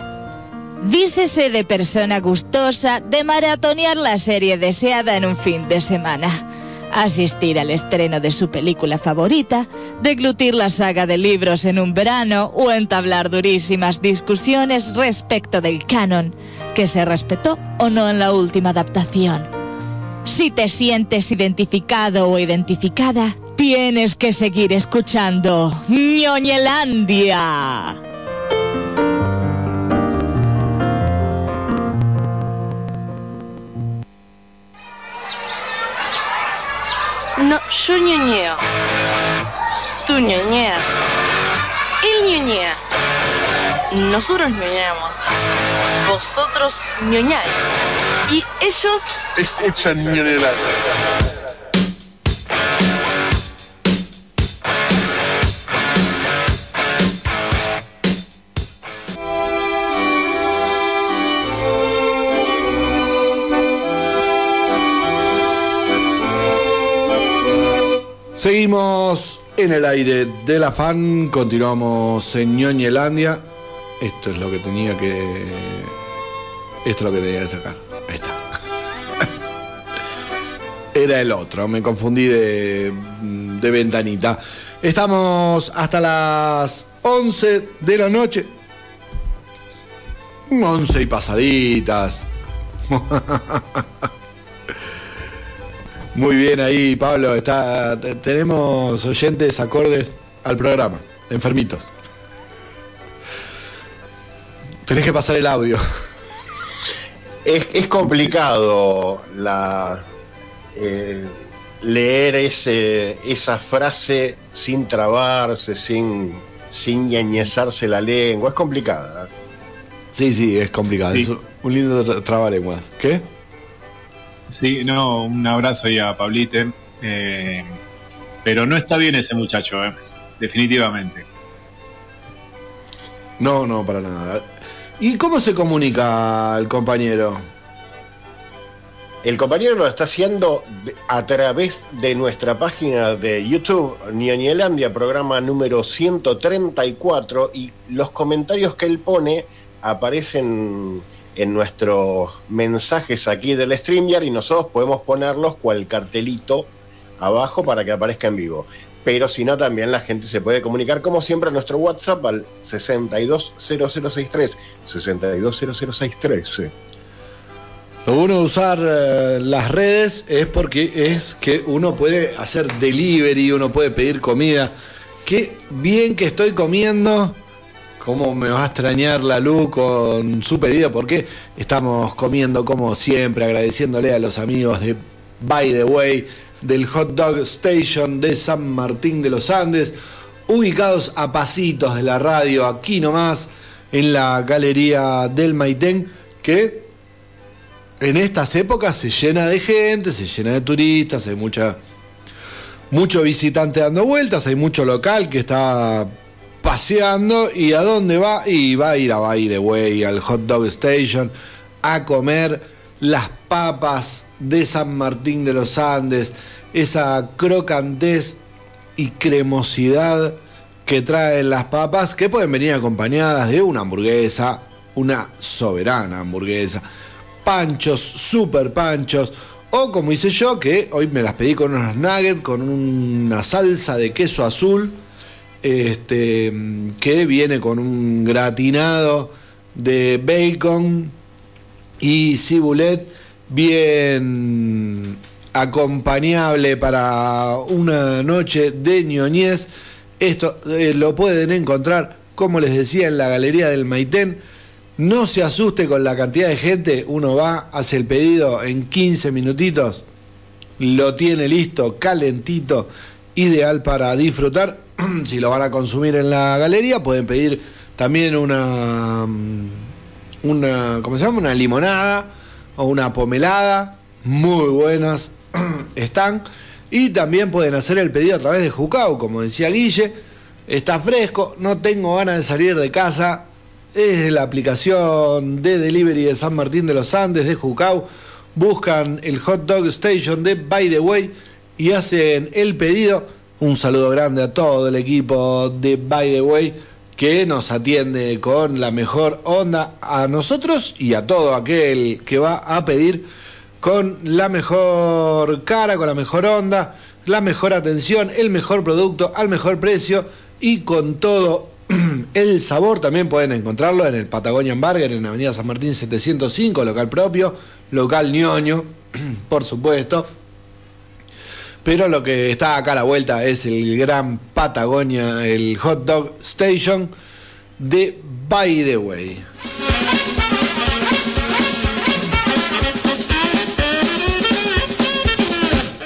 Dícese de persona gustosa de maratonear la serie deseada en un fin de semana asistir al estreno de su película favorita, deglutir la saga de libros en un verano o entablar durísimas discusiones respecto del canon, que se respetó o no en la última adaptación. Si te sientes identificado o identificada, tienes que seguir escuchando ñoñelandia. No, yo ñoñeo. Tú ñoñeas. Él ñoñea. Nosotros ñoñamos. Vosotros ñoñáis. Y ellos... Escuchan ñoñelar. Seguimos en el aire de la fan, continuamos en Ñoñelandia. Esto es lo que tenía que. Esto es lo que tenía que sacar. Ahí está. Era el otro, me confundí de, de ventanita. Estamos hasta las 11 de la noche. 11 y pasaditas. Muy bien ahí, Pablo. Está, tenemos oyentes acordes al programa, enfermitos. Tenés que pasar el audio. Es, complicado la, eh, leer ese, esa frase sin trabarse, sin, sin ñañezarse la lengua. Es complicada. Sí, sí, es complicado. un lindo trabalenguas. ¿Qué? Sí, no, un abrazo ahí a Pablite. Eh, pero no está bien ese muchacho, eh, definitivamente. No, no, para nada. ¿Y cómo se comunica el compañero? El compañero lo está haciendo a través de nuestra página de YouTube, Ñoñelandia, programa número 134, y los comentarios que él pone aparecen en nuestros mensajes aquí del StreamYard y nosotros podemos ponerlos cual cartelito abajo para que aparezca en vivo. Pero si no, también la gente se puede comunicar como siempre a nuestro WhatsApp al 620063. 620063. Lo bueno de usar eh, las redes es porque es que uno puede hacer delivery, uno puede pedir comida. Qué bien que estoy comiendo cómo me va a extrañar la luz con su pedido, porque estamos comiendo como siempre, agradeciéndole a los amigos de By the Way, del Hot Dog Station de San Martín de los Andes, ubicados a pasitos de la radio, aquí nomás, en la galería del Maitén, que en estas épocas se llena de gente, se llena de turistas, hay mucha, mucho visitante dando vueltas, hay mucho local que está paseando y a dónde va y va a ir a By the Way, al Hot Dog Station, a comer las papas de San Martín de los Andes, esa crocantez y cremosidad que traen las papas, que pueden venir acompañadas de una hamburguesa, una soberana hamburguesa, panchos, super panchos, o como hice yo, que hoy me las pedí con unos nuggets, con una salsa de queso azul, este, que viene con un gratinado de bacon y cibulet bien acompañable para una noche de ñoñez Esto eh, lo pueden encontrar, como les decía, en la Galería del Maitén. No se asuste con la cantidad de gente, uno va, hace el pedido en 15 minutitos, lo tiene listo, calentito, ideal para disfrutar. si lo van a consumir en la galería, pueden pedir también una, mm, una ¿cómo se llama? Una limonada o una pomelada, muy buenas están. Y también pueden hacer el pedido a través de Jucau, como decía Guille. Está fresco, no tengo ganas de salir de casa. Es la aplicación de delivery de San Martín de los Andes, de Jucau. Buscan el Hot Dog Station de By the Way y hacen el pedido. Un saludo grande a todo el equipo de By the Way que nos atiende con la mejor onda a nosotros y a todo aquel que va a pedir con la mejor cara, con la mejor onda, la mejor atención, el mejor producto al mejor precio y con todo el sabor. También pueden encontrarlo en el Patagonian Burger en Avenida San Martín 705, local propio, local ñoño, por supuesto. Pero lo que está acá a la vuelta es el gran Patagonia, el Hot Dog Station de By the Way.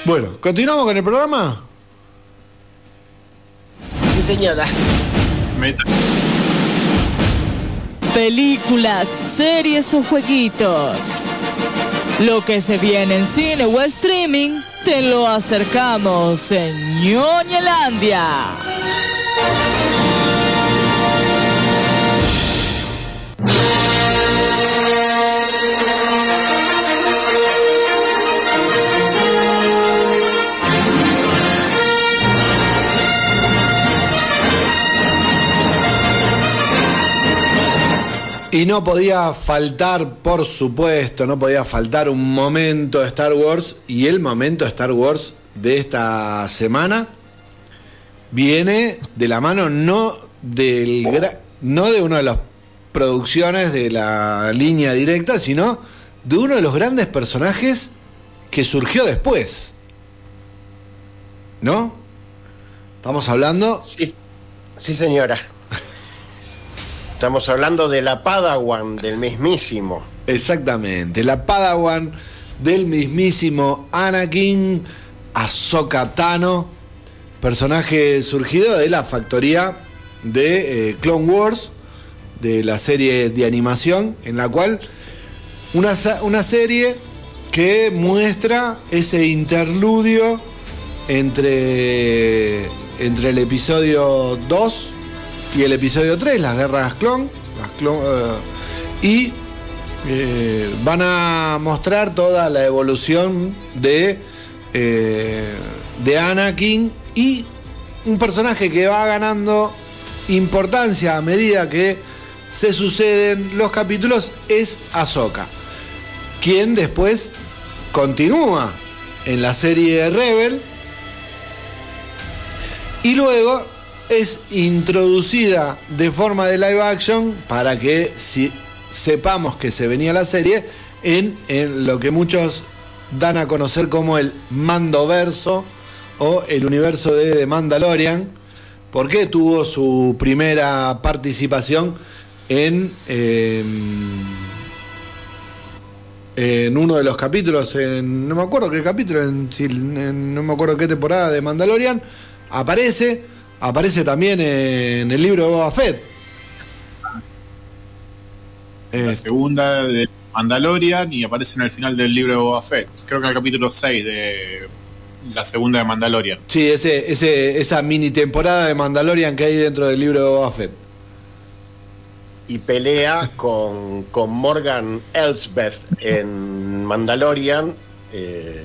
Bueno, ¿continuamos con el programa? Sí, Películas, series o jueguitos. Lo que se viene en cine o streaming, te lo acercamos en Ñoñelandia. Y no podía faltar, por supuesto, no podía faltar un momento de Star Wars. Y el momento de Star Wars de esta semana viene de la mano no, del, no de una de las producciones de la línea directa, sino de uno de los grandes personajes que surgió después. ¿No? Estamos hablando. Sí, sí señora. Estamos hablando de la Padawan, del mismísimo. Exactamente, la Padawan del mismísimo Anakin Ahsoka Tano, personaje surgido de la factoría de eh, Clone Wars, de la serie de animación, en la cual una, una serie que muestra ese interludio entre, entre el episodio 2 y el episodio 3, las guerras clon, las clon eh, y eh, van a mostrar toda la evolución de, eh, de Anakin y un personaje que va ganando importancia a medida que se suceden los capítulos es Ahsoka, quien después continúa en la serie Rebel y luego es introducida de forma de live action para que si sepamos que se venía la serie en, en lo que muchos dan a conocer como el Mandoverso o el universo de The Mandalorian, porque tuvo su primera participación en, em, en uno de los capítulos, en, no me acuerdo qué capítulo, en, no me acuerdo qué temporada de Mandalorian, aparece Aparece también en el libro de Boba Fett. La segunda de Mandalorian y aparece en el final del libro de Boba Fett. Creo que en el capítulo 6 de la segunda de Mandalorian. Sí, ese, ese, esa mini temporada de Mandalorian que hay dentro del libro de Boba Fett. Y pelea con, Morgan Elsbeth en Mandalorian, eh,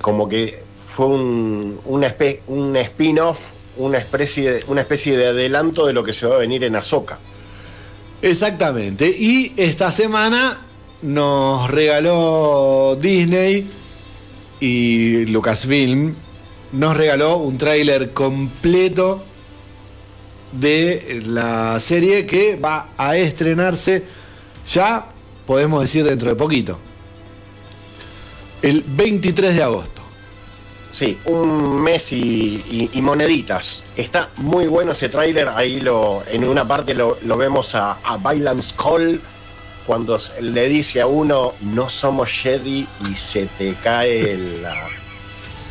como que fue un, un spin-off una especie, de, una especie de adelanto de lo que se va a venir en Azoka. Exactamente. Y esta semana nos regaló Disney y Lucasfilm nos regaló un tráiler completo de la serie que va a estrenarse ya, podemos decir, dentro de poquito. El 23 de agosto. Sí, un mes y, moneditas. Está muy bueno ese tráiler. Ahí lo, en una parte lo, vemos a, a Violence Call cuando le dice a uno no somos Jedi y se te cae la,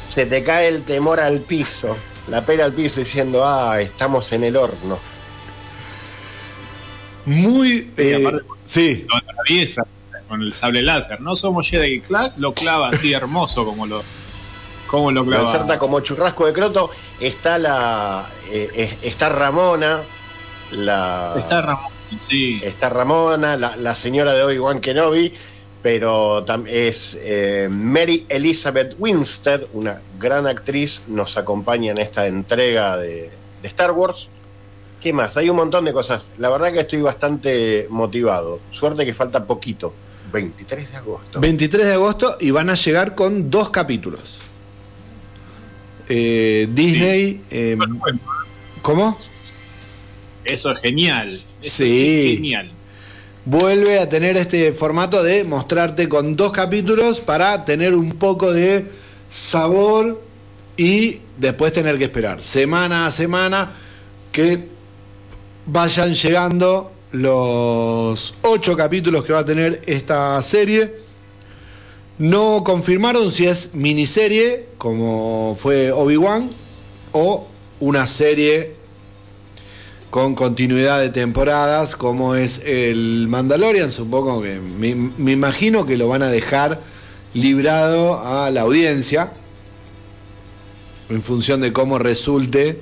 se te cae el temor al piso, la pera al piso diciendo ah estamos en el horno. Muy sí, eh, Lo atraviesa con el sable láser. No somos Jedi y Clark lo clava así hermoso como lo ¿Cómo lo clava? como churrasco de croto. Está la. Eh, está Ramona. La, está Ramona, sí. Está Ramona, la, señora de Obi-Wan Kenobi. Pero es eh, Mary Elizabeth Winstead, una gran actriz, nos acompaña en esta entrega de, de Star Wars. ¿Qué más? Hay un montón de cosas. La verdad que estoy bastante motivado. Suerte que falta poquito. 23 de agosto. 23 de agosto y van a llegar con dos capítulos. Eh, Disney. Eh, ¿Cómo? Eso es genial. sí. genial. Vuelve a tener este formato de mostrarte con dos capítulos para tener un poco de sabor y después tener que esperar semana a semana que vayan llegando los ocho capítulos que va a tener esta serie no confirmaron si es miniserie, como fue Obi-Wan, o una serie con continuidad de temporadas, como es el Mandalorian. Supongo que me, imagino que lo van a dejar librado a la audiencia en función de cómo resulte.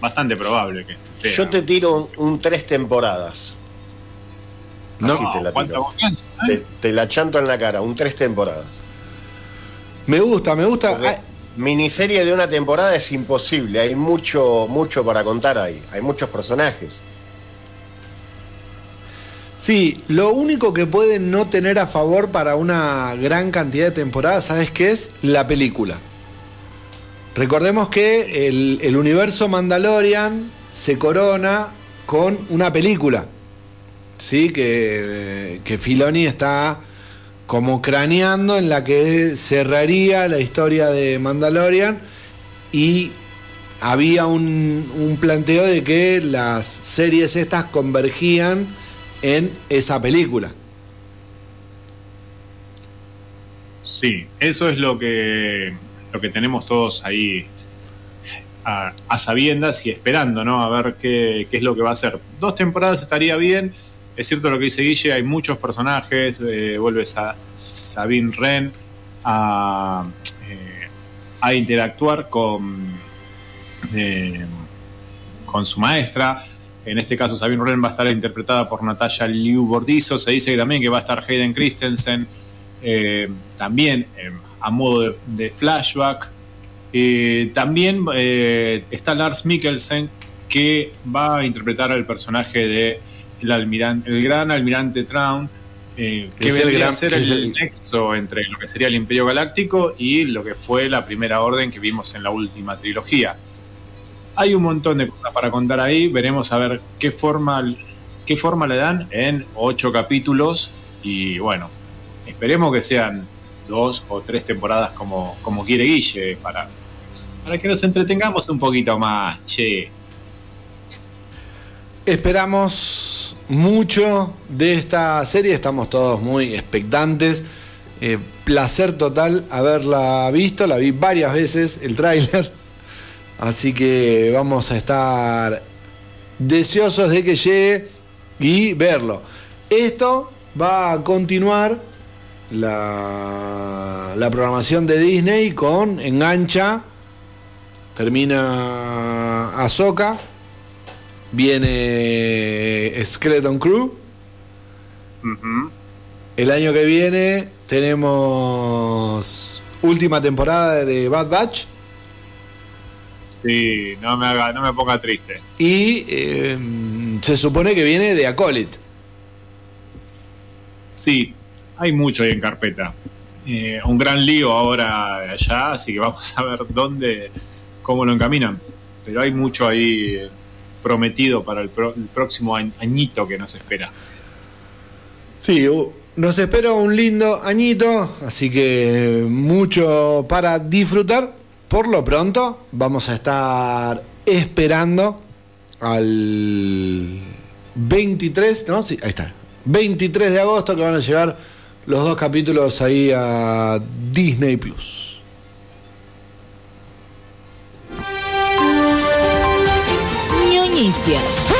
Bastante probable que esté. Yo te tiro un tres temporadas. No, te, te, la chanto en la cara, un tres temporadas. Me gusta, me gusta. miniserie de una temporada es imposible, hay mucho, mucho para contar ahí, hay muchos personajes. Sí, lo único que puede no tener a favor para una gran cantidad de temporadas, ¿sabes qué es? La película. Recordemos que el, el universo Mandalorian se corona con una película ¿sí? que, que Filoni está como craneando en la que cerraría la historia de Mandalorian y había un, un, planteo de que las series estas convergían en esa película. Sí, eso es lo que, lo que tenemos todos ahí a, sabiendas y esperando, ¿no? A ver qué, qué es lo que va a hacer. Dos temporadas estaría bien es cierto lo que dice Guille, hay muchos personajes, eh, vuelves a Sabine eh, a interactuar con, eh, con su maestra. En este caso, Sabine Wren va a estar interpretada por Natalia Liu Bordizo. Se dice también que va a estar Hayden Christensen, también a modo de, flashback. también está Lars Mikkelsen, que va a interpretar al personaje de el, almirante, el gran almirante Traun, eh, que vendría a ser el, nexo entre lo que sería el Imperio Galáctico y lo que fue la primera orden que vimos en la última trilogía. Hay un montón de cosas para contar ahí, veremos a ver qué forma, qué forma le dan en ocho capítulos y bueno, esperemos que sean dos o tres temporadas como, como quiere Guille para, para que nos entretengamos un poquito más, che. Esperamos mucho de esta serie, estamos todos muy expectantes. Eh, placer total haberla visto, la vi varias veces, el tráiler. Así que vamos a estar deseosos de que llegue y verlo. Esto va a continuar la, la programación de Disney con Engancha. Termina Azoka viene Skeleton Crew. El año que viene tenemos última temporada de Bad Batch. Sí, no me, haga, no me ponga triste. Y eh, se supone que viene de Acolyte. Sí, hay mucho ahí en carpeta. Eh, un gran lío ahora allá, así que vamos a ver dónde, cómo lo encaminan. Pero hay mucho ahí prometido para el, próximo añito que nos espera. Sí, nos espera un lindo añito, así que mucho para disfrutar. Por lo pronto, vamos a estar esperando al 23, ¿no? Sí, ahí está. 23 de agosto que van a llegar los dos capítulos ahí a Disney Plus. Ñoñicias.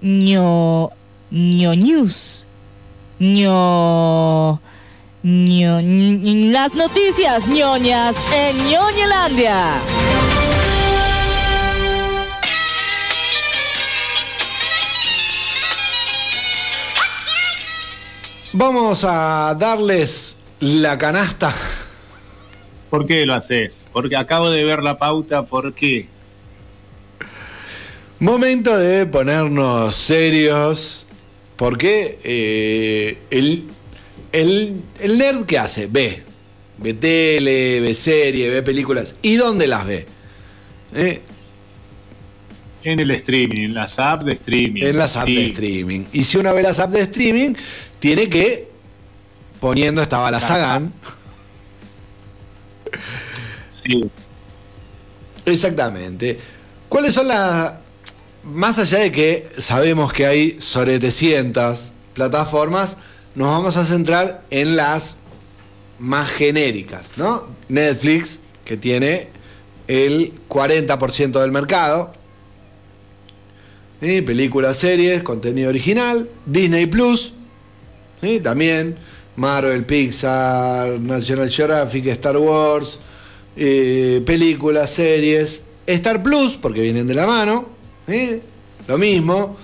Ño. Ño News. Ño. Ño. Las noticias ñoñas en Ñoñelandia. Vamos a darles la canasta. ¿Por qué lo haces? Porque acabo de ver la pauta, ¿por qué? Momento de ponernos serios. Porque eh, el, el, el nerd que hace, ve. Ve tele, ve serie, ve películas. ¿Y dónde las ve? Eh, En el streaming, en las apps de streaming. en las apps Sí. de streaming. Y si uno ve las apps de streaming, tiene que, poniendo estaba la Sagan, Sí. Exactamente. ¿Cuáles son las... Más allá de que sabemos que hay sobre 300 plataformas, nos vamos a centrar en las más genéricas, ¿no? Netflix, que tiene el 40% del mercado. ¿sí? Películas, series, contenido original. Disney Plus, ¿sí? también. Marvel, Pixar, National Geographic, Star Wars, eh, películas, series. Star Plus, porque vienen de la mano. ¿Sí? Lo mismo.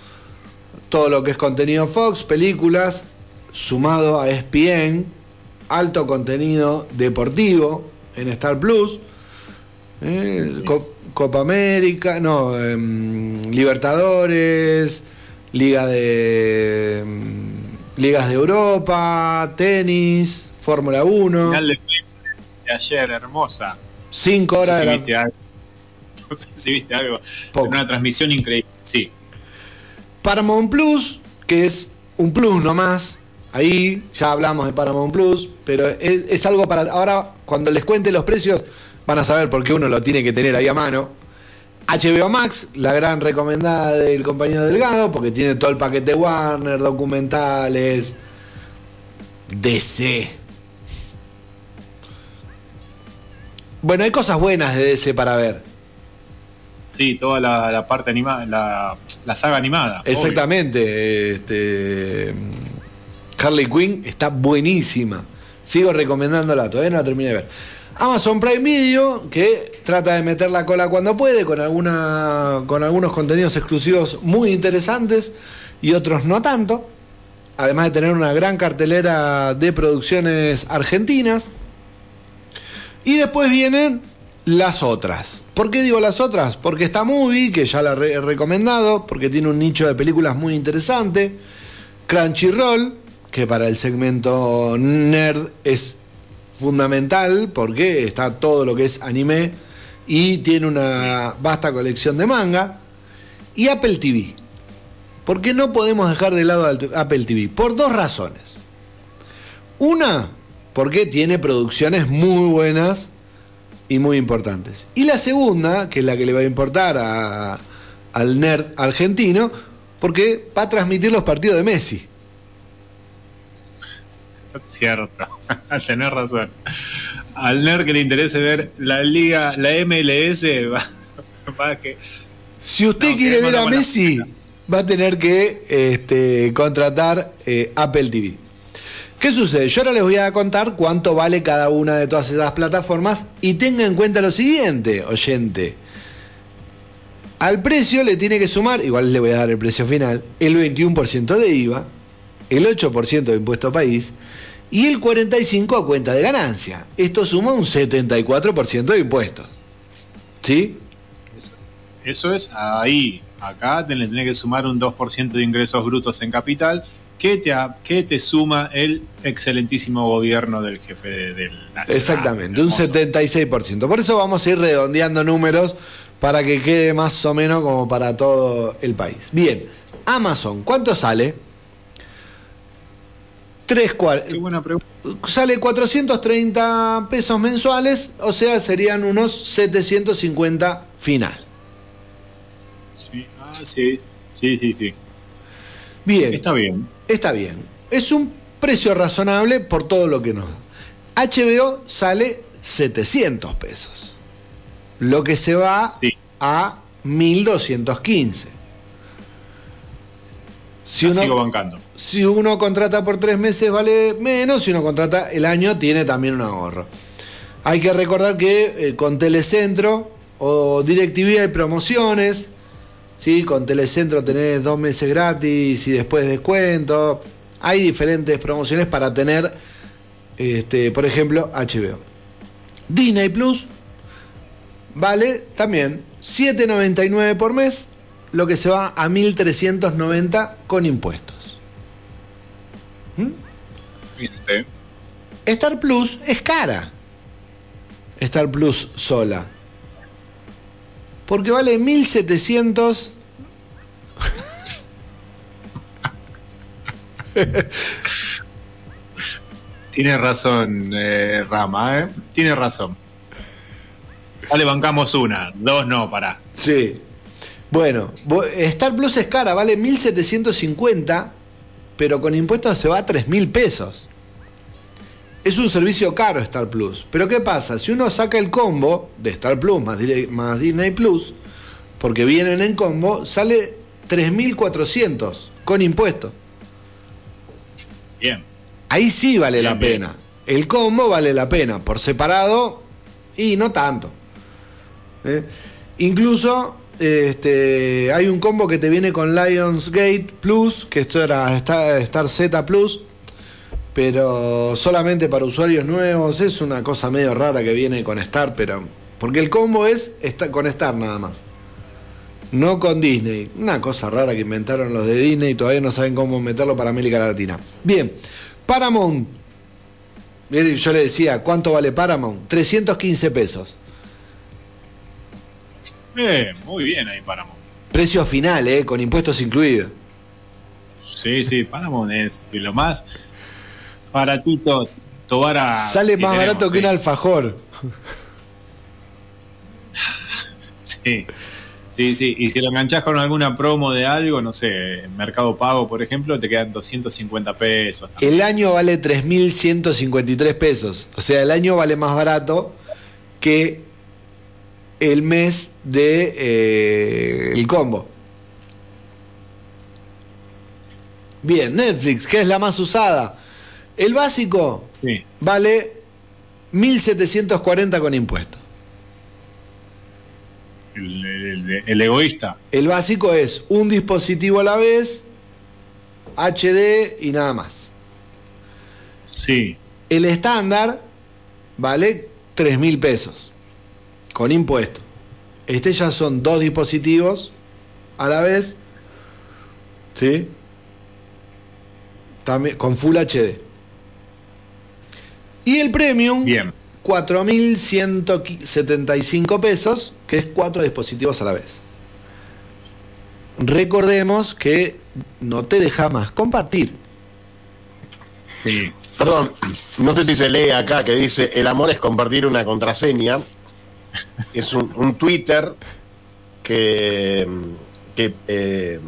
Todo lo que es contenido Fox, películas, sumado a ESPN, alto contenido deportivo en Star Plus. ¿eh? Co- Copa América, no, em, Libertadores, Liga de em, Ligas de Europa, tenis, Fórmula 1, Final de, de ayer, hermosa. 5 No horas de la-. No sé si viste algo. Poco. Una transmisión increíble. Sí. Paramount Plus, que es un plus nomás. Ahí ya hablamos de Paramount Plus, pero es, es algo para. Ahora, cuando les cuente los precios, van a saber por qué uno lo tiene que tener ahí a mano. HBO Max, la gran recomendada del compañero Delgado, porque tiene todo el paquete Warner, documentales, DC. Bueno, hay cosas buenas de DC para ver. Sí, toda la, parte animada, la, saga animada. Exactamente. Este, Harley Quinn está buenísima. Sigo recomendándola, todavía no la terminé de ver. Amazon Prime Video, que trata de meter la cola cuando puede, con, alguna, con algunos contenidos exclusivos muy interesantes y otros no tanto. Además de tener una gran cartelera de producciones argentinas. Y después vienen las otras. ¿Por qué digo las otras? Porque está Movie, que ya la he recomendado, porque tiene un nicho de películas muy interesante. Crunchyroll, que para el segmento nerd es fundamental, porque está todo lo que es anime y tiene una vasta colección de manga. Y Apple TV. ¿Por qué no podemos dejar de lado Apple TV? Por dos razones. Una, porque tiene producciones muy buenas y muy importantes. Y la segunda, que es la que le va a importar a- al nerd argentino, porque va a transmitir los partidos de Messi. Cierto, tenés razón. Al nerd que le interese ver la liga, la MLS, va, va que Si usted No, quiere ver a Messi, va a tener que este, contratar eh, Apple TV. ¿Qué sucede? Yo ahora les voy a contar cuánto vale cada una de todas esas plataformas y tenga en cuenta lo siguiente, oyente. Al precio le tiene que sumar, igual le voy a dar el precio final, el 21% de IVA, el 8% de impuesto país y el 45% a cuenta de ganancia. Esto suma un 74% de impuestos. ¿Sí? eso, eso es ahí. Acá le tenés que sumar un 2% de ingresos brutos en capital que te, que te suma el excelentísimo gobierno del jefe de- del nacional. Exactamente, un Hermoso. 76%. Por eso vamos a ir redondeando números para que quede más o menos como para todo el país. Bien, Amazon, ¿cuánto sale? Tres Qué buena pregunta. sale 430 pesos mensuales, o sea, serían unos 750 final. Sí. Ah, sí, sí, sí, sí. Bien, Está bien. Está bien. Es un precio razonable por todo lo que nos da. HBO sale 700 pesos, lo que se va Sí. a 1215. Si uno, sigo bancando. si uno contrata por tres meses vale menos, si uno contrata el año tiene también un ahorro. Hay que recordar que eh, con Telecentro o DirecTV hay promociones, ¿sí? con Telecentro tenés dos meses gratis y después descuento. Hay diferentes promociones para tener, este, por ejemplo, HBO. Disney Plus vale también 7.99 por mes, lo que se va a 1.390 con impuestos. Usted. Star Plus es cara. Star Plus sola. Porque vale 1.700... Tiene razón, eh, Rama, ¿eh? Tiene razón. Vale, bancamos una, dos no, pará. Sí. Bueno, Star Plus es cara, vale 1.750, pero con impuestos se va a 3.000 pesos. Es un servicio caro Star Plus. Pero ¿qué pasa? Si uno saca el combo de Star Plus más, Disney Plus, porque vienen en combo, sale 3.400 con impuestos. Bien. Ahí sí vale Bien, la bien. pena. El combo vale la pena. Por separado, y no tanto. ¿Eh? Incluso este, hay un combo que te viene con Lionsgate Plus, que esto era Star, Star Z Plus, pero solamente para usuarios nuevos. Es una cosa medio rara que viene con Star, pero. Porque el combo es con Star nada más. No con Disney. Una cosa rara que inventaron los de Disney y todavía no saben cómo meterlo para América Latina. Bien, Paramount. Yo le decía, ¿cuánto vale Paramount? 315 pesos. Bien, muy bien ahí Paramount. Precio final, ¿eh? Con impuestos incluidos. Sí, sí, Paramount es de lo más baratito. Tobara. Sale más tenemos, barato que un alfajor. Sí. Sí, sí, y si lo enganchás con alguna promo de algo, no sé, Mercado Pago, por ejemplo, te quedan 250 pesos. El año vale 3.153 pesos. O sea, el año vale más barato que el mes de eh, el combo. Bien, Netflix, que es la más usada. El básico Sí. vale 1.740 con impuestos. El, el- el egoísta. El básico es un dispositivo a la vez, HD y nada más. Sí. El estándar vale 3 mil pesos con impuesto. Este ya son dos dispositivos a la vez. ¿Sí? También con Full HD. Y el Premium, Bien. 4.175 pesos, que es cuatro dispositivos a la vez. Recordemos que no te deja más compartir. Sí. Perdón, no sé si se lee acá que dice el amor es compartir una contraseña. Es un, un Twitter que, que, eh,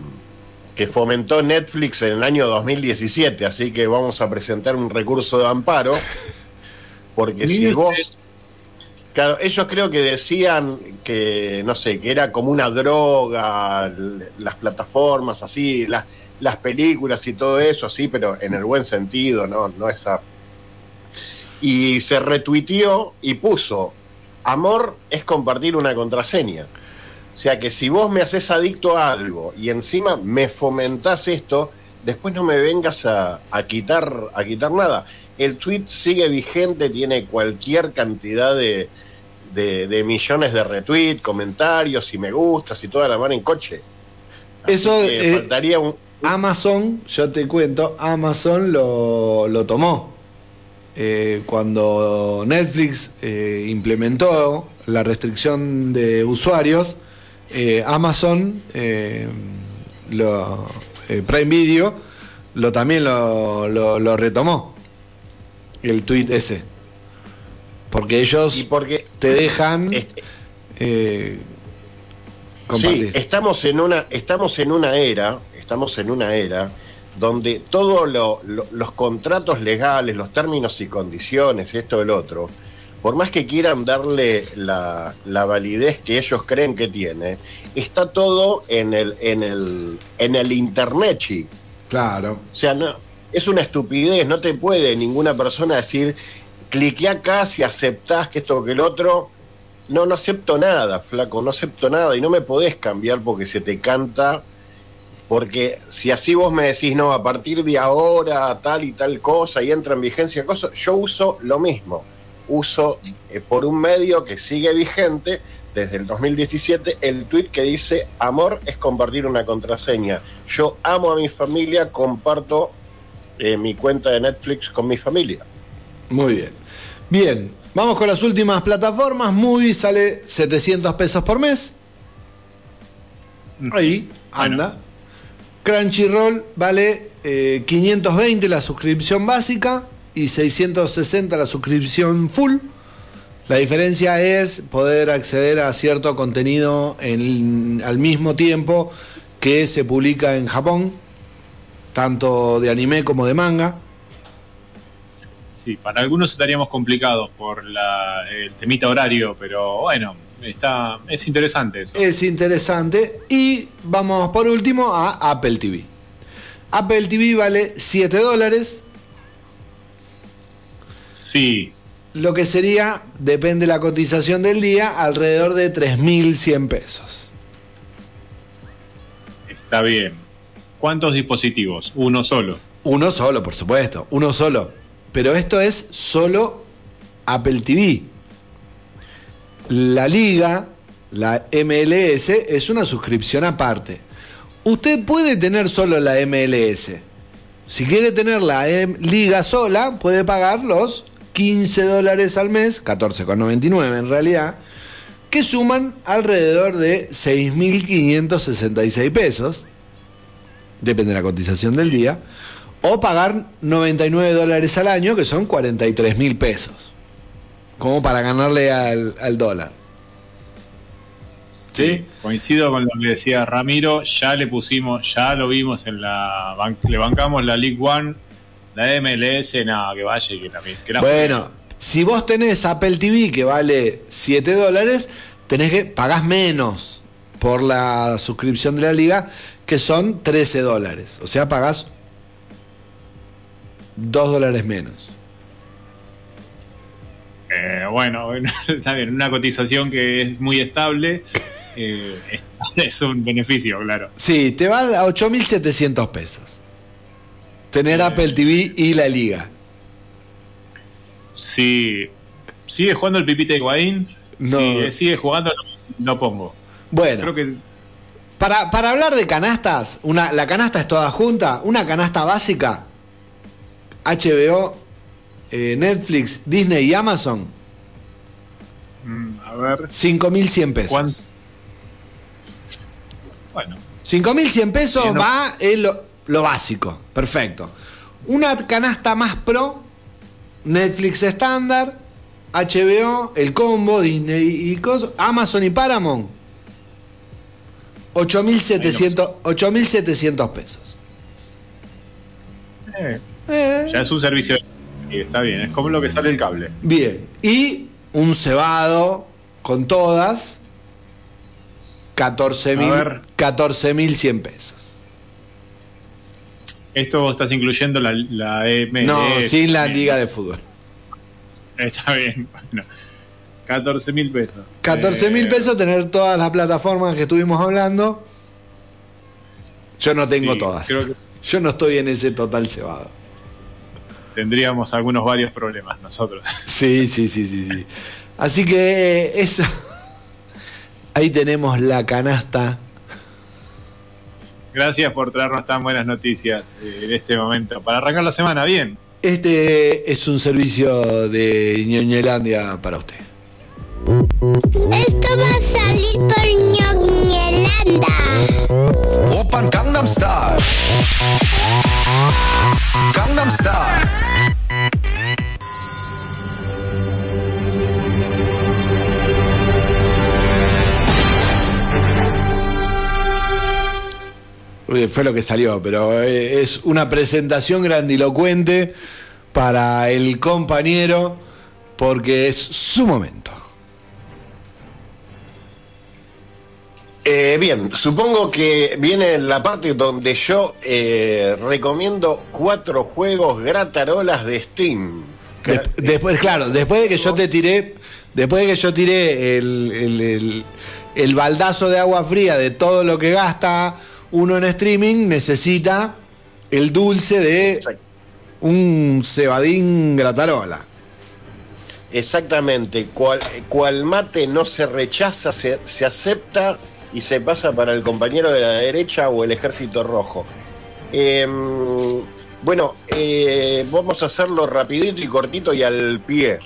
que fomentó Netflix en el año 2017, así que vamos a presentar un recurso de amparo, porque si vos... usted. Claro, ellos creo que decían que, no sé, que era como una droga, las plataformas así, las, las películas y todo eso, sí, pero en el buen sentido, no, no esa. Y se retuiteó y puso, amor es compartir una contraseña. O sea que si vos me haces adicto a algo y encima me fomentás esto, después no me vengas a, a quitar, a quitar nada. El tweet sigue vigente, tiene cualquier cantidad de, de- de millones de retweets, comentarios y me gustas y toda la mano en coche. Así Eso, eh, faltaría un, Amazon, yo te cuento, Amazon lo, lo tomó. Eh, cuando Netflix eh, implementó la restricción de usuarios, eh, Amazon, eh, lo- Prime Video, lo también lo, lo, lo retomó. El tuit ese. Porque ellos Y porque te dejan Este- eh, Sí, estamos en una, estamos en una era, estamos en una era donde todos los contratos legales, los términos y condiciones, esto el otro, por más que quieran darle la, la validez que ellos creen que tiene, está todo en el, en el, en el internet, chi. Claro. O sea, no, es una estupidez, no te puede ninguna persona decir, clique acá si aceptás que esto que el otro. No, no acepto nada, flaco, no acepto nada y no me podés cambiar porque se te canta. Porque si así vos me decís, no, a partir de ahora tal y tal cosa y entra en vigencia cosa, yo uso lo mismo. Uso eh, por un medio que sigue vigente desde el 2017 el tweet que dice, amor es compartir una contraseña. Yo amo a mi familia, comparto eh, mi cuenta de Netflix con mi familia. Muy bien. Bien, vamos con las últimas plataformas. Movie sale 700 pesos por mes. Ahí, anda. Crunchyroll vale eh, 520 la suscripción básica y 660 la suscripción full. La diferencia es poder acceder a cierto contenido en- al mismo tiempo que se publica en Japón, tanto de anime como de manga. Sí, para algunos estaríamos complicados por la, el temita horario, pero bueno, está, es interesante eso. Es interesante. Y vamos por último a Apple TV. Apple TV vale 7 dólares, Sí, lo que sería, depende de la cotización del día, alrededor de 3.100 pesos. está bien. ¿Cuántos dispositivos? Uno solo. Uno solo, por supuesto, uno solo. Pero esto es solo Apple TV. La liga, la MLS, es una suscripción aparte. Usted puede tener solo la MLS. Si quiere tener la em- liga sola, puede pagar los 15 dólares al mes, 14,99 en realidad, que suman alrededor de 6.566 pesos depende de la cotización del día, o pagar 99 dólares al año, que son 43 mil pesos, como para ganarle al, al dólar. Sí, coincido con lo que decía Ramiro, ya le pusimos, ya lo vimos en la le bancamos la League One, la MLS, nada, que vaya y que también. que la Bueno, si vos tenés Apple TV que vale 7 dólares, tenés que pagás menos por la suscripción de la liga, que son 13 dólares. O sea, pagás 2 dólares menos. Eh, bueno, está bien, una cotización que es muy estable, eh, es, es un beneficio, claro. Sí, te va a 8.700 pesos. Tener Apple TV y la liga. Si sigue jugando el Pipita Higuaín, No. si sigue jugando, no pongo. Bueno. Creo que Para, para hablar de canastas, una, la canasta es toda junta, una canasta básica, HBO, eh, Netflix, Disney y Amazon, mm, a ver, 5.100 pesos. ¿cuánto? Bueno, 5.100 pesos no. va en lo, lo básico, perfecto. Una canasta más pro, Netflix estándar, HBO, el combo, Disney y cosas, Amazon y Paramount. 8.700 8.700 pesos. eh, Eh, ya es un servicio y está bien, es como lo que sale el cable. Bien. Y un cebado con todas, 14.000 A ver. 14.100 pesos. Esto estás incluyendo la, la MLS. No, sin la liga de fútbol. Está bien, bueno. 14 mil pesos. 14 mil Eh, pesos tener todas las plataformas que estuvimos hablando. Yo no tengo Sí, todas. creo que- Yo no estoy en ese total cebado. Tendríamos algunos varios problemas nosotros. Sí, sí, sí, sí, sí. Así que eso. Ahí tenemos la canasta. Gracias por traernos tan buenas noticias eh, en este momento. Para arrancar la semana, bien. Este es un servicio de ñoñelandia para usted. Esto va a salir por ñoñelanda. Open Gangnam Style. Gangnam Style. Uy, Fue lo que salió, pero eh, es una presentación grandilocuente para el compañero porque es su momento. Eh, bien, supongo que viene la parte donde yo eh, recomiendo cuatro juegos gratarolas de Steam. De- después, claro, después de que yo te tiré, después de que yo tiré el, el- el- el baldazo de agua fría de todo lo que gasta uno en streaming, necesita el dulce de un cebadín gratarola. Exactamente, cual, cual mate no se rechaza, se, se acepta y se pasa para el compañero de la derecha o el ejército rojo. Em, bueno, eh, vamos a hacerlo rapidito y cortito y al pie.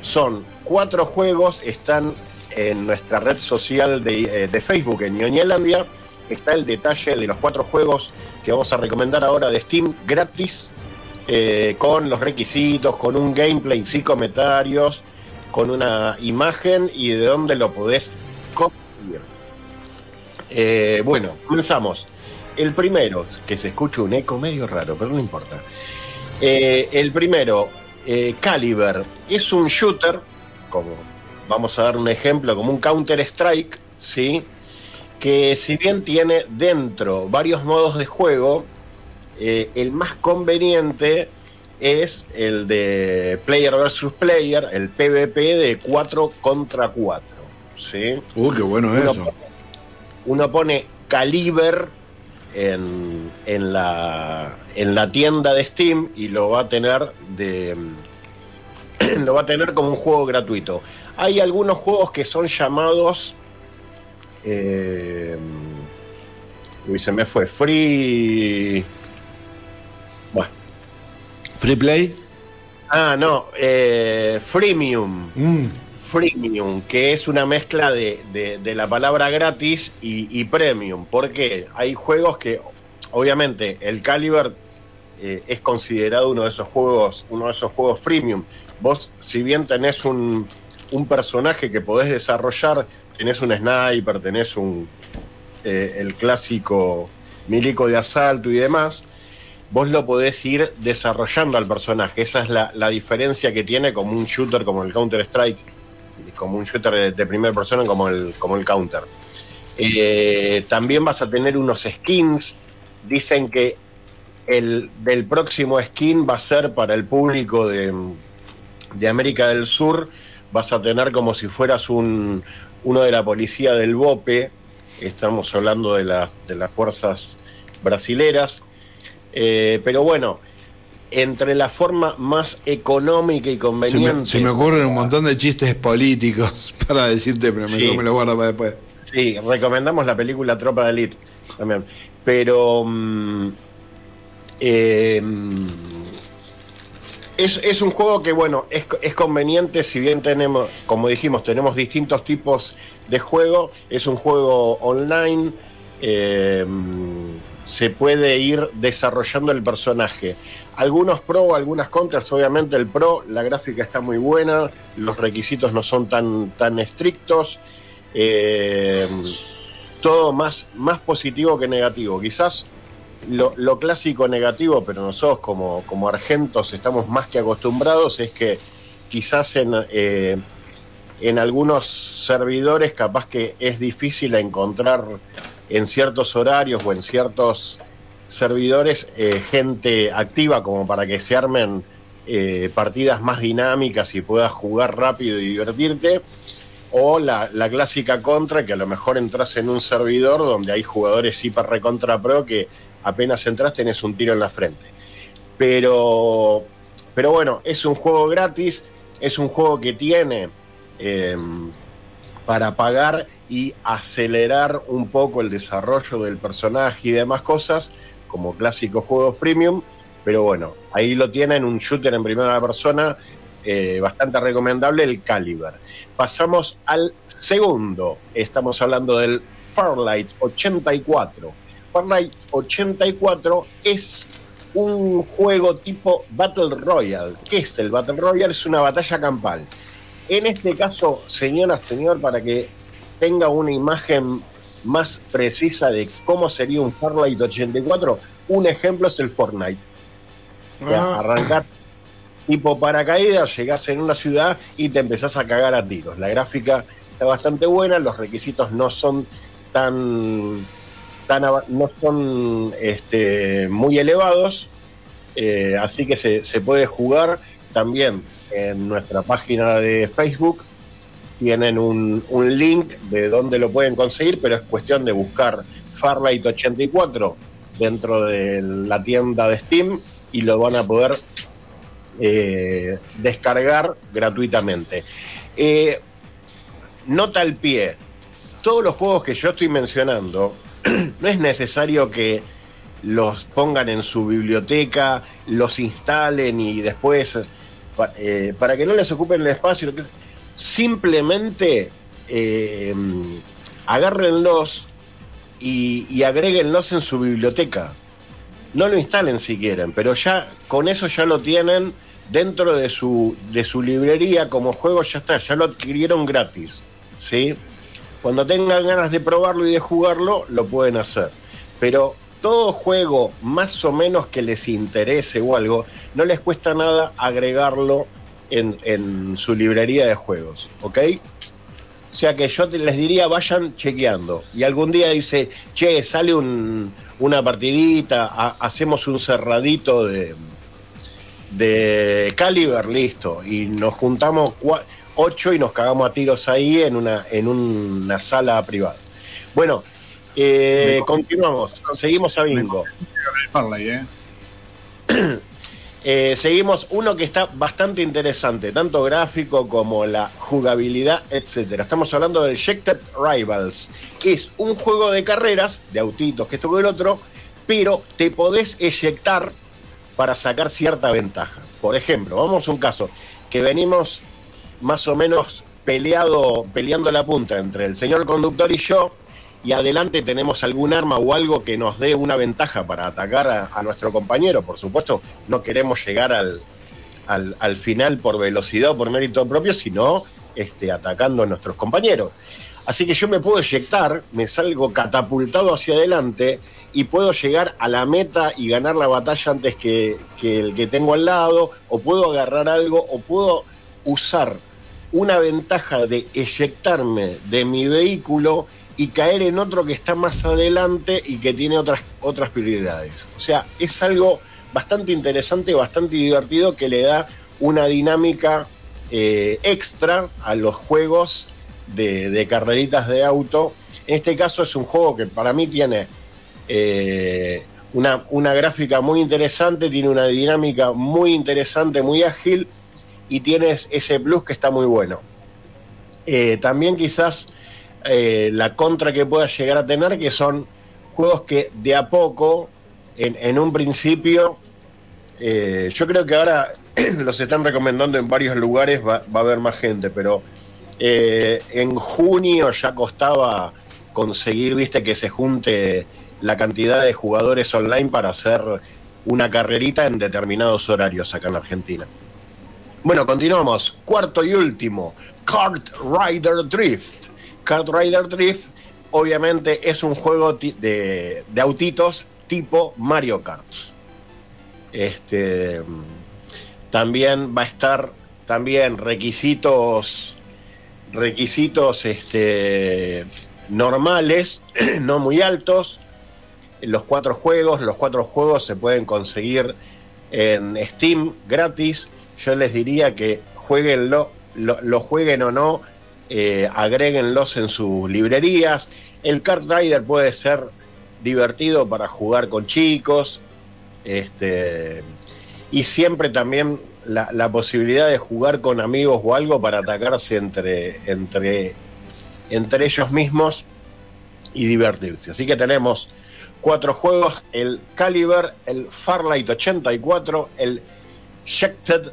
Son cuatro juegos, están en nuestra red social de, eh, de Facebook, en Ñoñelandia. Está el detalle de los cuatro juegos que vamos a recomendar ahora de Steam gratis, eh, con los requisitos, con un gameplay sin comentarios, con una imagen y de dónde lo podés conseguir. Eh, bueno, comenzamos. El primero, que se escucha un eco medio raro, pero no importa. Eh, el primero, eh, Caliber, es un shooter, como vamos a dar un ejemplo, como un Counter Strike, ¿sí? Que si bien tiene dentro varios modos de juego, eh, el más conveniente es el de player versus player, el PvP de 4 contra 4. ¿sí? Uy, qué bueno Uno eso. Uno pone Caliber en, en la, en la tienda de Steam y lo va a tener de lo va a tener como un juego gratuito. Hay algunos juegos que son llamados eh, uy, se me fue free bueno Free Play. ah no eh, freemium Mm. Freemium, que es una mezcla de, de- la palabra gratis y, premium, porque hay juegos que, obviamente, el Caliber eh, es considerado uno de esos juegos, uno de esos juegos freemium. Vos, si bien tenés un, un personaje que podés desarrollar, tenés un sniper, tenés un eh, el clásico milico de asalto y demás, vos lo podés ir desarrollando al personaje. Esa es la, la diferencia que tiene como un shooter como el Counter Strike, como un shooter de, primera persona como el, como el Counter. Eh, también vas a tener unos skins. Dicen que el del próximo skin va a ser para el público de, de América del Sur. Vas a tener como si fueras un, uno de la policía del BOPE. Estamos hablando de, las de las fuerzas brasileras. Eh, pero bueno, entre la forma más económica y Se conveniente. me, se me ocurren un montón de chistes políticos para decirte, pero Sí. me lo guardo para después. Sí, recomendamos la película Tropa de Elite también. Pero mm, eh, mm, es, es un juego que, bueno, es, es conveniente, si bien tenemos, como dijimos, tenemos distintos tipos de juego, es un juego online, eh, mm, se puede ir desarrollando el personaje. Algunos pro, algunas contras, obviamente el pro, la gráfica está muy buena, los requisitos no son tan, tan estrictos. Eh, todo más, más positivo que negativo. Quizás lo, clásico negativo, pero nosotros como, como argentos estamos más que acostumbrados, es que quizás en, eh, en algunos servidores capaz que es difícil encontrar en ciertos horarios o en ciertos servidores eh, gente activa como para que se armen eh, partidas más dinámicas y puedas jugar rápido y divertirte. O la, la clásica contra, que a lo mejor entras en un servidor donde hay jugadores hiper recontra pro que apenas entras tenés un tiro en la frente. Pero, pero bueno, es un juego gratis, es un juego que tiene eh, para pagar y acelerar un poco el desarrollo del personaje y demás cosas, como clásico juego freemium. Pero bueno, ahí lo tienen, un shooter en primera persona eh, bastante recomendable, el Caliber. Pasamos al segundo, estamos hablando del Farlight 84. Farlight 84 es un juego tipo Battle Royale. ¿Qué es el Battle Royale? Es una batalla campal. En este caso, señora, señor, para que tenga una imagen más precisa de cómo sería un Farlight 84, un ejemplo es el Fortnite. Ah. Arrancar tipo paracaídas, llegás en una ciudad y te empezás a cagar a tiros. La gráfica está bastante buena, los requisitos no son tan, tan no son este, muy elevados, eh, así que se, se puede jugar también en nuestra página de Facebook. Tienen un, un link de dónde lo pueden conseguir, pero es cuestión de buscar Farlight 84 dentro de la tienda de Steam y lo van a poder eh, descargar gratuitamente. Eh, nota al pie, todos los juegos que yo estoy mencionando, no es necesario que los pongan en su biblioteca, los instalen y después, eh, para que no les ocupen el espacio, simplemente eh, agárrenlos y, y agréguenlos en su biblioteca. No lo instalen si quieren, pero ya con eso ya lo tienen dentro de su, de su librería como juego, ya está, ya lo adquirieron gratis. ¿sí? Cuando tengan ganas de probarlo y de jugarlo, lo pueden hacer. Pero todo juego más o menos que les interese o algo, no les cuesta nada agregarlo en, su librería de juegos, ¿ok? O sea que yo te- les diría, vayan chequeando. Y algún día dice, che, sale un- una partidita, ha- hacemos un cerradito de, de Caliber, listo. Y nos juntamos ocho y nos cagamos a tiros ahí en una, en una sala privada. Bueno, eh, continuamos. Seguimos a Bingo. Farley, ¿eh? Eh, seguimos uno que está bastante interesante, tanto gráfico como la jugabilidad, etcétera. Estamos hablando del Ejected Rivals, que es un juego de carreras, de autitos, que esto que el otro, pero te podés eyectar para sacar cierta ventaja. Por ejemplo, vamos a un caso que venimos más o menos peleado, peleando la punta entre el señor conductor y yo, y adelante tenemos algún arma o algo que nos dé una ventaja para atacar a, nuestro compañero. Por supuesto, no queremos llegar al, al, al final por velocidad o por mérito propio, sino este, atacando a nuestros compañeros. Así que yo me puedo eyectar, me salgo catapultado hacia adelante y puedo llegar a la meta y ganar la batalla antes que, que el que tengo al lado, o puedo agarrar algo, o puedo usar una ventaja de eyectarme de mi vehículo y caer en otro que está más adelante y que tiene otras, otras prioridades. O sea, es algo bastante interesante, bastante divertido que le da una dinámica eh, extra a los juegos de, de carreritas de auto. En este caso es un juego que para mí tiene eh, una, una gráfica muy interesante, tiene una dinámica muy interesante, muy ágil y tienes ese plus que está muy bueno. Eh, también quizás eh, la contra que pueda llegar a tener, que son juegos que de a poco, en, un principio, eh, yo creo que ahora los están recomendando en varios lugares, va, va a haber más gente, pero eh, en junio ya costaba conseguir, viste, que se junte la cantidad de jugadores online para hacer una carrerita en determinados horarios acá en Argentina. Bueno, continuamos. Cuarto y último, Kart Rider Drift. Kart Rider Drift, obviamente, es un juego de, de autitos tipo Mario Kart. Este, también va a estar también requisitos requisitos este, normales, no muy altos. Los cuatro juegos, los cuatro juegos se pueden conseguir en Steam gratis. Yo les diría que jueguenlo, lo, lo jueguen o no, eh, agréguenlos en sus librerías. El Kart Rider puede ser divertido para jugar con chicos. Este, y siempre también la, posibilidad de jugar con amigos o algo para atacarse entre, entre, entre ellos mismos y divertirse. Así que tenemos cuatro juegos, el Caliber, el Farlight 84, el Shected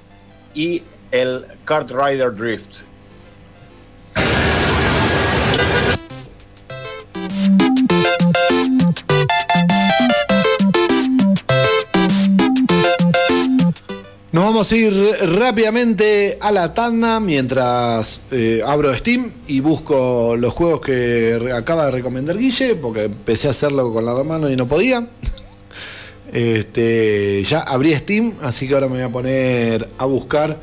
y el Kart Rider Drift. Vamos a ir rápidamente a la tanda mientras eh, abro Steam y busco los juegos que acaba de recomendar Guille, porque empecé a hacerlo con las dos manos y no podía. Este, ya abrí Steam, así que ahora me voy a poner a buscar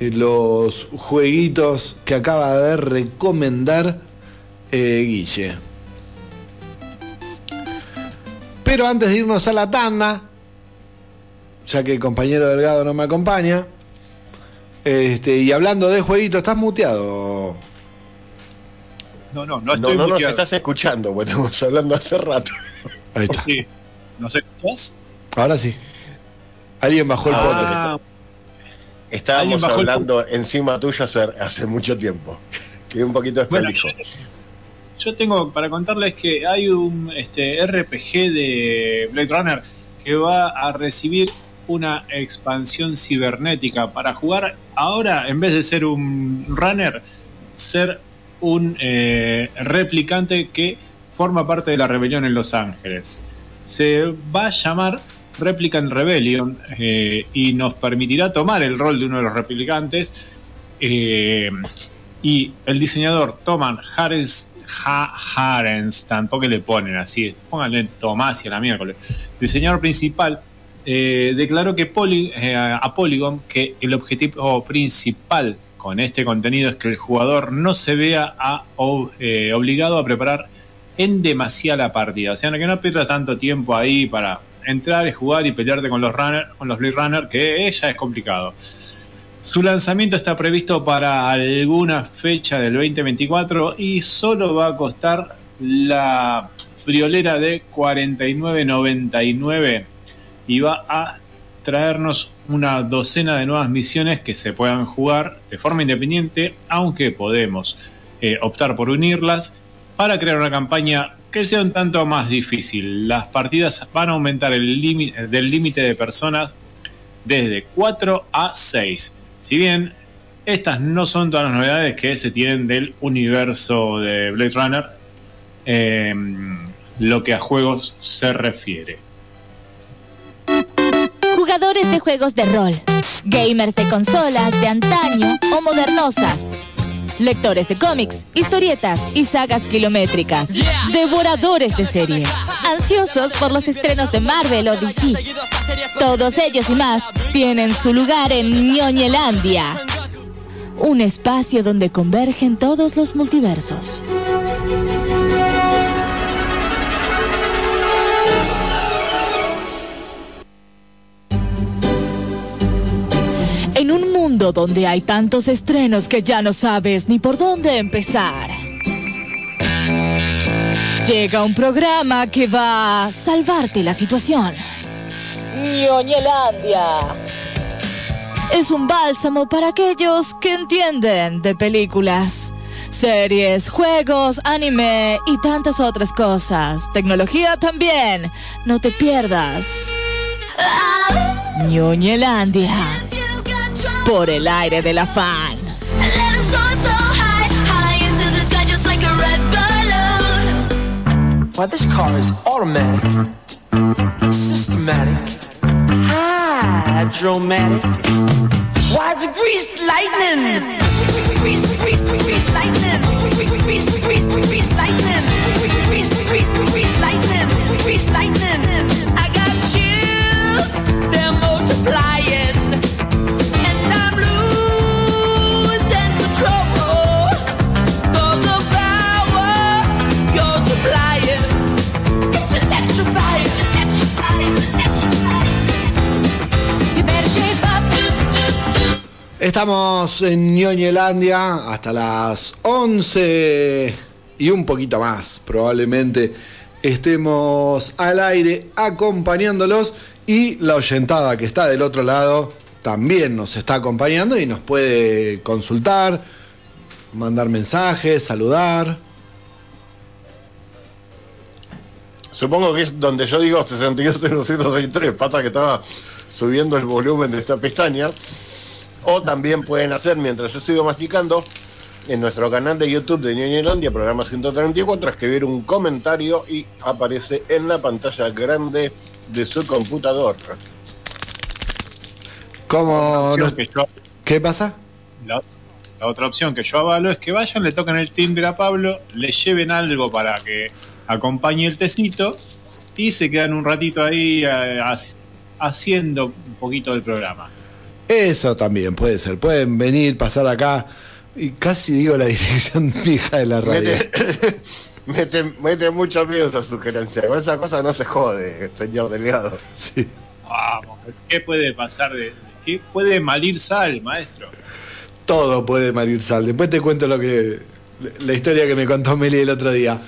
eh, los jueguitos que acaba de recomendar eh, Guille. Pero antes de irnos a la tanda, ya que el compañero Delgado no me acompaña, este, y hablando de jueguitos, estás muteado. No, no, no No, estoy no nos muteado. estás escuchando, porque estamos hablando hace rato. Ahí está. Sí. ¿Nos escuchás? Ahora sí. Alguien bajó el Ah, pote. Ah, Estábamos el hablando encima tuyo hace, hace mucho tiempo. Quedé un poquito Bueno, desprolijo. Yo tengo para contarles que hay un este, RPG de Blade Runner que va a recibir una expansión cibernética para jugar ahora, en vez de ser un runner, ser un eh, replicante que forma parte de la rebelión en Los Ángeles. Se va a llamar Replicant Rebellion eh, y nos permitirá tomar el rol de uno de los replicantes. eh, y el diseñador Thomas Harens, Ha- Harenstan, ¿por qué le ponen así? Pónganle Tomás y a la miércoles. Diseñador principal eh, declaró que eh, a Polygon que el objetivo principal con este contenido es que el jugador no se vea eh, obligado a preparar en demasiada la partida. O sea, que no pierdas tanto tiempo ahí para entrar y jugar y pelearte con los runner, con los Blade Runner, que ya es complicado. Su lanzamiento está previsto para alguna fecha del 2024 y solo va a costar la friolera de 49.99 y va a traernos una docena de nuevas misiones que se puedan jugar de forma independiente, aunque podemos eh, optar por unirlas para crear una campaña que sea un tanto más difícil. Las partidas van a aumentar el del límite de personas desde 4 a 6. Si bien estas no son todas las novedades que se tienen del universo de Blade Runner, eh, lo que a juegos se refiere. Jugadores de juegos de rol, gamers de consolas de antaño o modernosas, lectores de cómics, historietas y sagas kilométricas, devoradores de series, ansiosos por los estrenos de Marvel o DC. Todos ellos y más tienen su lugar en Ñoñelandia, un espacio donde convergen todos los multiversos. Mundo donde hay tantos estrenos que ya no sabes ni por dónde empezar. Llega un programa que va a salvarte la situación. Ñoñelandia. Es un bálsamo para aquellos que entienden de películas, series, juegos, anime y tantas otras cosas. Tecnología también. No te pierdas. Ñoñelandia. por el aire this car is automatic, systematic, hydromatic. Why it's greased lightning? Greased, lightning. Greased, greased, lightning. Greased, greased lightning. Greased lightning. I got chills, they're multiplying. Estamos en Ñoñelandia hasta las 11 y un poquito más, probablemente estemos al aire acompañándolos y la oyentada que está del otro lado también nos está acompañando y nos puede consultar, mandar mensajes, saludar. Supongo que es donde yo digo 62.063, pasa que estaba subiendo el volumen de esta pestaña. O también pueden hacer, mientras yo sigo masticando, en nuestro canal de YouTube de Ñoñelandia, programa 134, escribir un comentario y aparece en la pantalla grande de su computador. Que yo- ¿Qué pasa? la, la otra opción que yo avalo es que vayan, le toquen el timbre a Pablo, le lleven algo para que acompañe el tecito y se quedan un ratito ahí eh, hac- haciendo un poquito del programa. Eso también puede ser. Pueden venir, pasar acá. Y casi digo la dirección fija de la radio. Mete, mete, mete mucho miedo esa sugerencia. Con esa cosa no se jode, señor delegado. Sí. Vamos, ¿qué puede pasar de, qué puede malir sal, maestro? Todo puede malir sal. Después te cuento lo que. la historia que me contó Meli el otro día.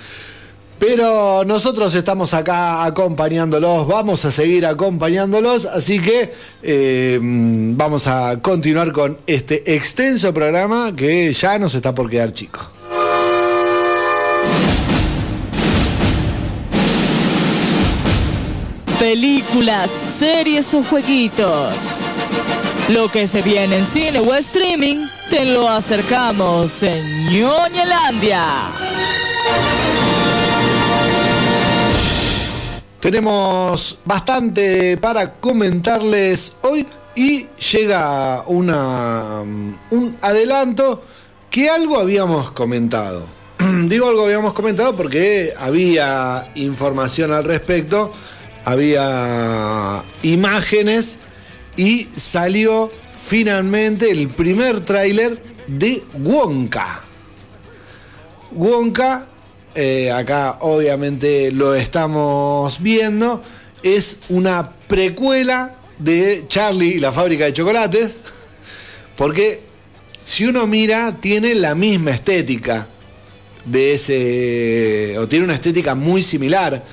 Pero nosotros estamos acá acompañándolos, vamos a seguir acompañándolos, así que eh, vamos a continuar con este extenso programa que ya nos está por quedar chico. Películas, series o jueguitos. Lo que se viene en cine o streaming, te lo acercamos en Ñoñelandia. Tenemos bastante para comentarles hoy y llega una, un adelanto que algo habíamos comentado. Digo algo habíamos comentado porque había información al respecto, había imágenes y salió finalmente el primer tráiler de Wonka. Wonka, eh, acá obviamente lo estamos viendo, es una precuela de Charlie y la fábrica de chocolates, porque si uno mira tiene la misma estética de ese, o tiene una estética muy similar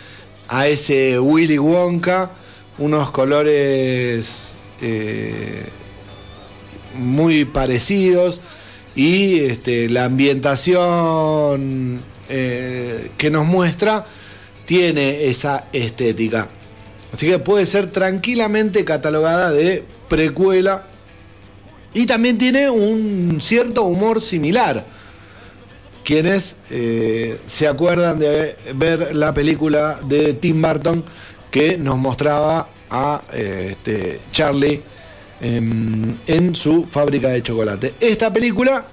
a ese Willy Wonka, unos colores eh, muy parecidos y este, la ambientación eh, que nos muestra tiene esa estética. Así que puede ser tranquilamente catalogada de precuela y también tiene un cierto humor similar. Quienes eh, se acuerdan de ver la película de Tim Burton que nos mostraba a eh, este, Charlie em, en su fábrica de chocolate. Esta película,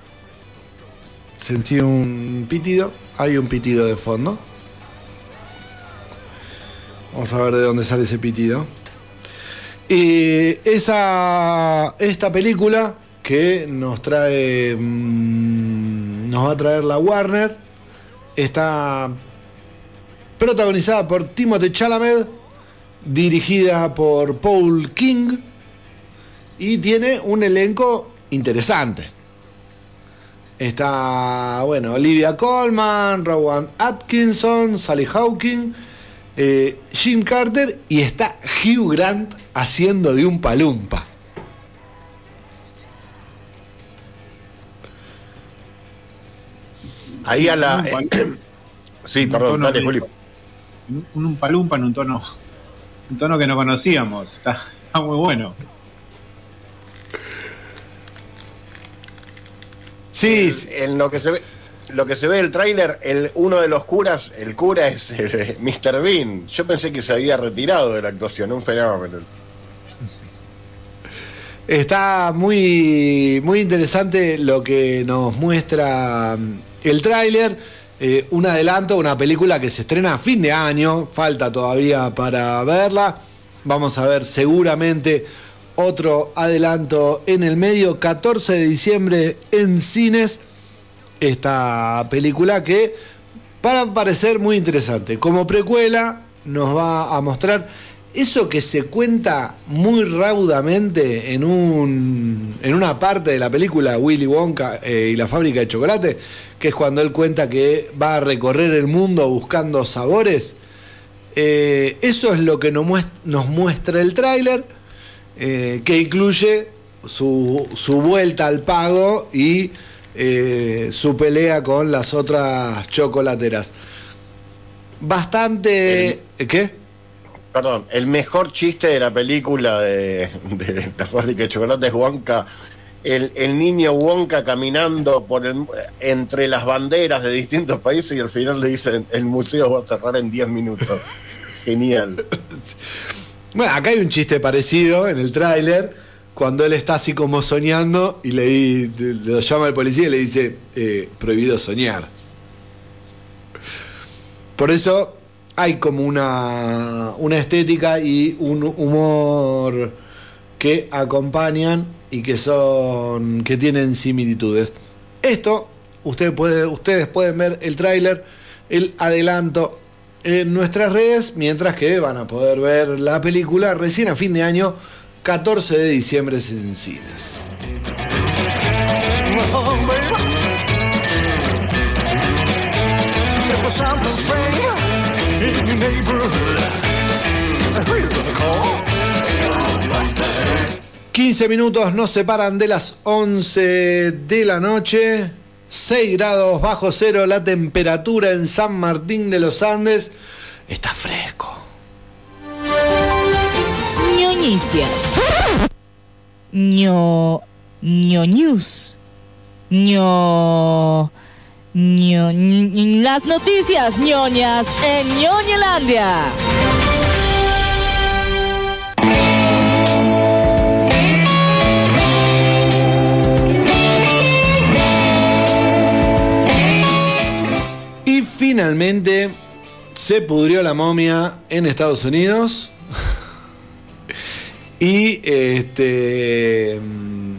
sentí un pitido, hay un pitido de fondo. Vamos a ver de dónde sale ese pitido. Y esa, esta película que nos trae, mm, nos va a traer la Warner, está protagonizada por Timothée Chalamet, dirigida por Paul King y tiene un elenco interesante. Está, bueno, Olivia Colman, Rowan Atkinson, Sally Hawking, eh, Jim Carter y está Hugh Grant haciendo de un palumpa. Ahí a la. Sí, perdón, dale, Juli. Un, un palumpa en un tono, un tono que no conocíamos. Está, está muy bueno. Sí, En lo que se ve. Lo que se ve del tráiler, el, uno de los curas, el cura es eh, Mr. Bean. Yo pensé que se había retirado de la actuación, un fenómeno. Está muy, muy interesante lo que nos muestra mm, el tráiler. Eh, un adelanto, una película que se estrena a fin de año, falta todavía para verla. Vamos a ver seguramente otro adelanto en el medio, 14 de diciembre en cines. Esta película que para parecer muy interesante. Como precuela nos va a mostrar eso que se cuenta muy raudamente en, un, en una parte de la película Willy Wonka eh, y la fábrica de chocolate, que es cuando él cuenta que va a recorrer el mundo buscando sabores. Eh, eso es lo que nos muest- nos muestra el tráiler, eh, que incluye su, su vuelta al pago y eh, su pelea con las otras chocolateras. Bastante... ¿Qué? Perdón, el mejor chiste de la película de, de la fábrica de chocolate es Wonka. El, el niño Wonka caminando por el, entre las banderas de distintos países y al final le dicen el museo va a cerrar en 10 minutos. Genial. Bueno, acá hay un chiste parecido en el tráiler, cuando él está así como soñando y le, llama el policía y le dice, eh, prohibido soñar. Por eso hay como una, una estética y un humor que acompañan y que son que tienen similitudes. Esto usted puede, ustedes pueden ver el tráiler, el adelanto en nuestras redes, mientras que van a poder ver la película recién a fin de año, 14 de diciembre en cines. If something's strange in your neighborhood, who you gonna call? 15 minutos nos separan de las 11 de la noche. 6 grados bajo cero la temperatura en San Martín de los Andes. Está fresco. ñoñicias. ño. ño news. ño. ño. las noticias ñoñas en ñoñelandia. Finalmente se pudrió la momia en Estados Unidos. y este mm,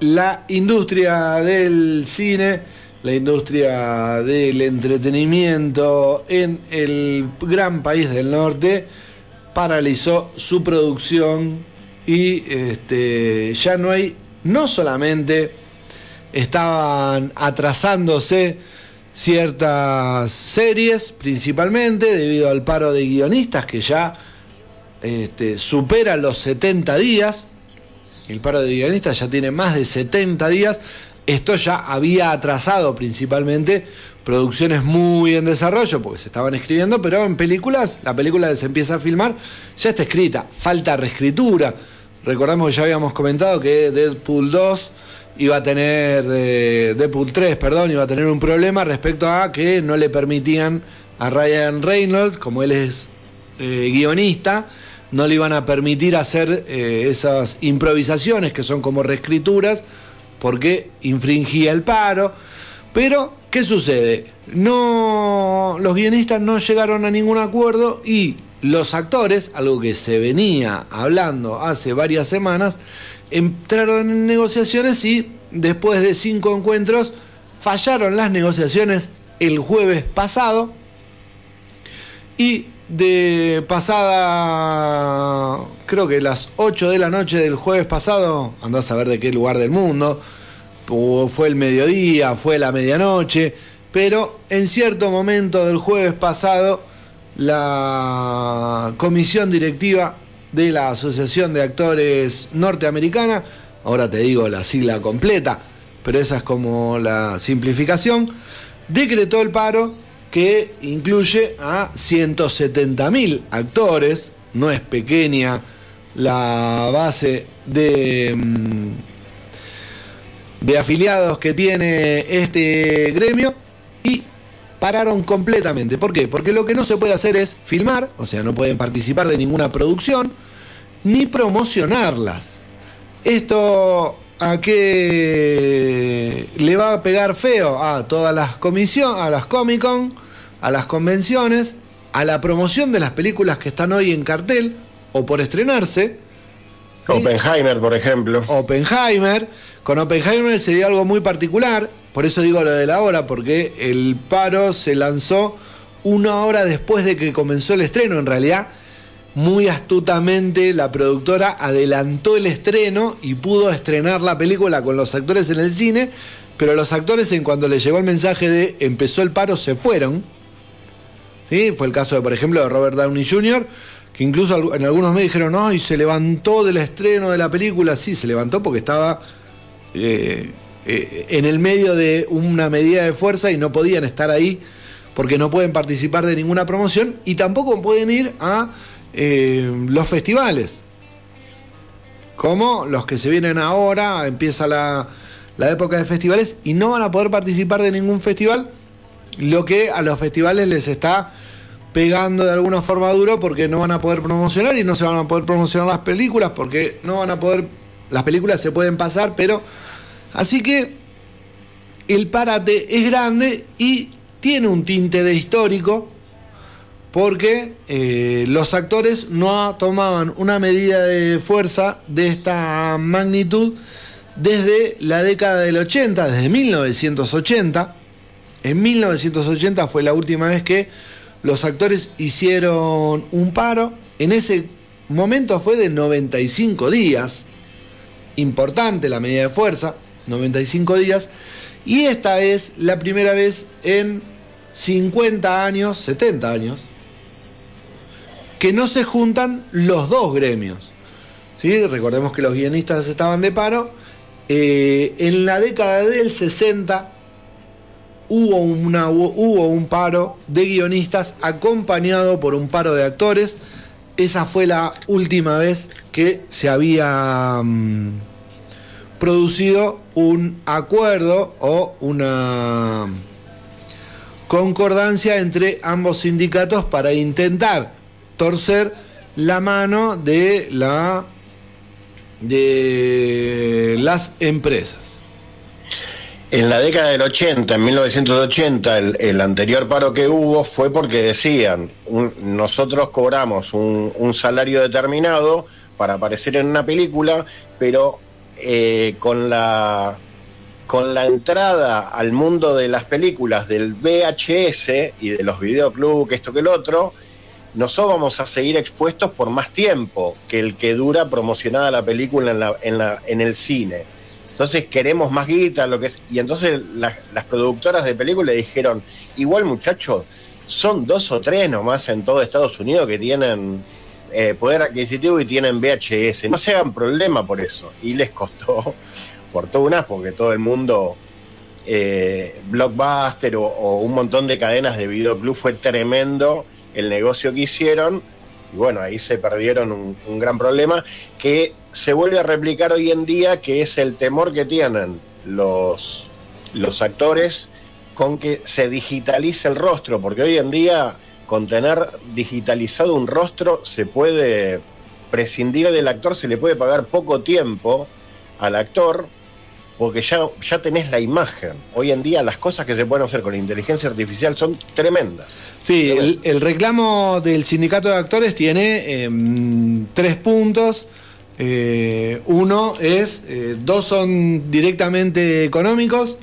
la industria del cine, la industria del entretenimiento en el gran país del norte paralizó su producción y este, ya no hay, no solamente estaban atrasándose ciertas series, principalmente debido al paro de guionistas que ya este, supera los 70 días. El paro de guionistas ya tiene más de 70 días. Esto ya había atrasado principalmente producciones muy en desarrollo porque se estaban escribiendo, pero en películas, la película que se empieza a filmar ya está escrita, falta reescritura. Recordamos que ya habíamos comentado que Deadpool 2 iba a tener, eh, Deadpool 3, perdón, iba a tener un problema respecto a que no le permitían a Ryan Reynolds, como él es eh, guionista, no le iban a permitir hacer eh, esas improvisaciones que son como reescrituras porque infringía el paro. Pero, ¿qué sucede? No, los guionistas no llegaron a ningún acuerdo y los actores, algo que se venía hablando hace varias semanas, entraron en negociaciones y después de cinco encuentros fallaron las negociaciones el jueves pasado. Y de pasada, creo que las 8 de la noche del jueves pasado, andás a saber de qué lugar del mundo, fue el mediodía, fue la medianoche, pero en cierto momento del jueves pasado, la comisión directiva de la Asociación de Actores Norteamericana, ahora te digo la sigla completa, pero esa es como la simplificación, decretó el paro que incluye a 170.000 actores, no es pequeña la base de, mm, de afiliados que tiene este gremio. Y pararon completamente. ¿Por qué? Porque lo que no se puede hacer es filmar, o sea, no pueden participar de ninguna producción, ni promocionarlas. Esto a qué le va a pegar feo a todas las comisiones, a las Comic Con, a las convenciones, a la promoción de las películas que están hoy en cartel o por estrenarse. Oppenheimer, por ejemplo. Oppenheimer. Con Oppenheimer se dio algo muy particular, por eso digo lo de la hora, porque el paro se lanzó una hora después de que comenzó el estreno. En realidad, muy astutamente la productora adelantó el estreno y pudo estrenar la película con los actores en el cine, pero los actores en cuanto les llegó el mensaje de empezó el paro se fueron. ¿Sí? Fue el caso de, por ejemplo, de Robert Downey Jr., que incluso en algunos medios dijeron, no, y se levantó del estreno de la película. Sí, se levantó porque estaba eh, eh, en el medio de una medida de fuerza y no podían estar ahí porque no pueden participar de ninguna promoción y tampoco pueden ir a eh, los festivales. Como los que se vienen ahora, empieza la, la época de festivales y no van a poder participar de ningún festival, lo que a los festivales les está pegando de alguna forma duro porque no van a poder promocionar y no se van a poder promocionar las películas porque no van a poder, las películas se pueden pasar, pero así que el parate es grande y tiene un tinte de histórico porque eh, los actores no tomaban una medida de fuerza de esta magnitud desde la década del 80, desde 1980. En 1980 fue la última vez que los actores hicieron un paro. En ese momento fue de 95 días. Importante la medida de fuerza, 95 días. Y esta es la primera vez en 50 años, 70 años, que no se juntan los dos gremios. ¿Sí? Recordemos que los guionistas estaban de paro. Eh, en la década del 60 hubo, hubo un paro de guionistas acompañado por un paro de actores. Esa fue la última vez que se había mm, producido un acuerdo o una concordancia entre ambos sindicatos para intentar torcer la mano de la de las empresas. En la década del 80, en 1980, el, anterior paro que hubo fue porque decían, nosotros cobramos un salario determinado para aparecer en una película, pero eh, con la con la entrada al mundo de las películas del VHS y de los videoclubs, que esto que el otro, nosotros vamos a seguir expuestos por más tiempo que el que dura promocionada la película en, la- en, la- en el cine. Entonces queremos más guita, lo que es. Y entonces las, productoras de películas dijeron, igual muchachos, son dos o tres nomás en todo Estados Unidos que tienen eh, poder adquisitivo y tienen VHS. No se hagan problema por eso. Y les costó fortuna porque todo el mundo, eh, Blockbuster o, o un montón de cadenas de videoclub fue tremendo el negocio que hicieron. Y bueno, ahí se perdieron un, un gran problema que se vuelve a replicar hoy en día, que es el temor que tienen los, los actores con que se digitalice el rostro, porque hoy en día con tener digitalizado un rostro se puede prescindir del actor, se le puede pagar poco tiempo al actor porque ya, ya tenés la imagen. Hoy en día las cosas que se pueden hacer con inteligencia artificial son tremendas. Sí, el, el reclamo del sindicato de actores tiene em, tres puntos. Eh, uno es, eh, dos son directamente económicos,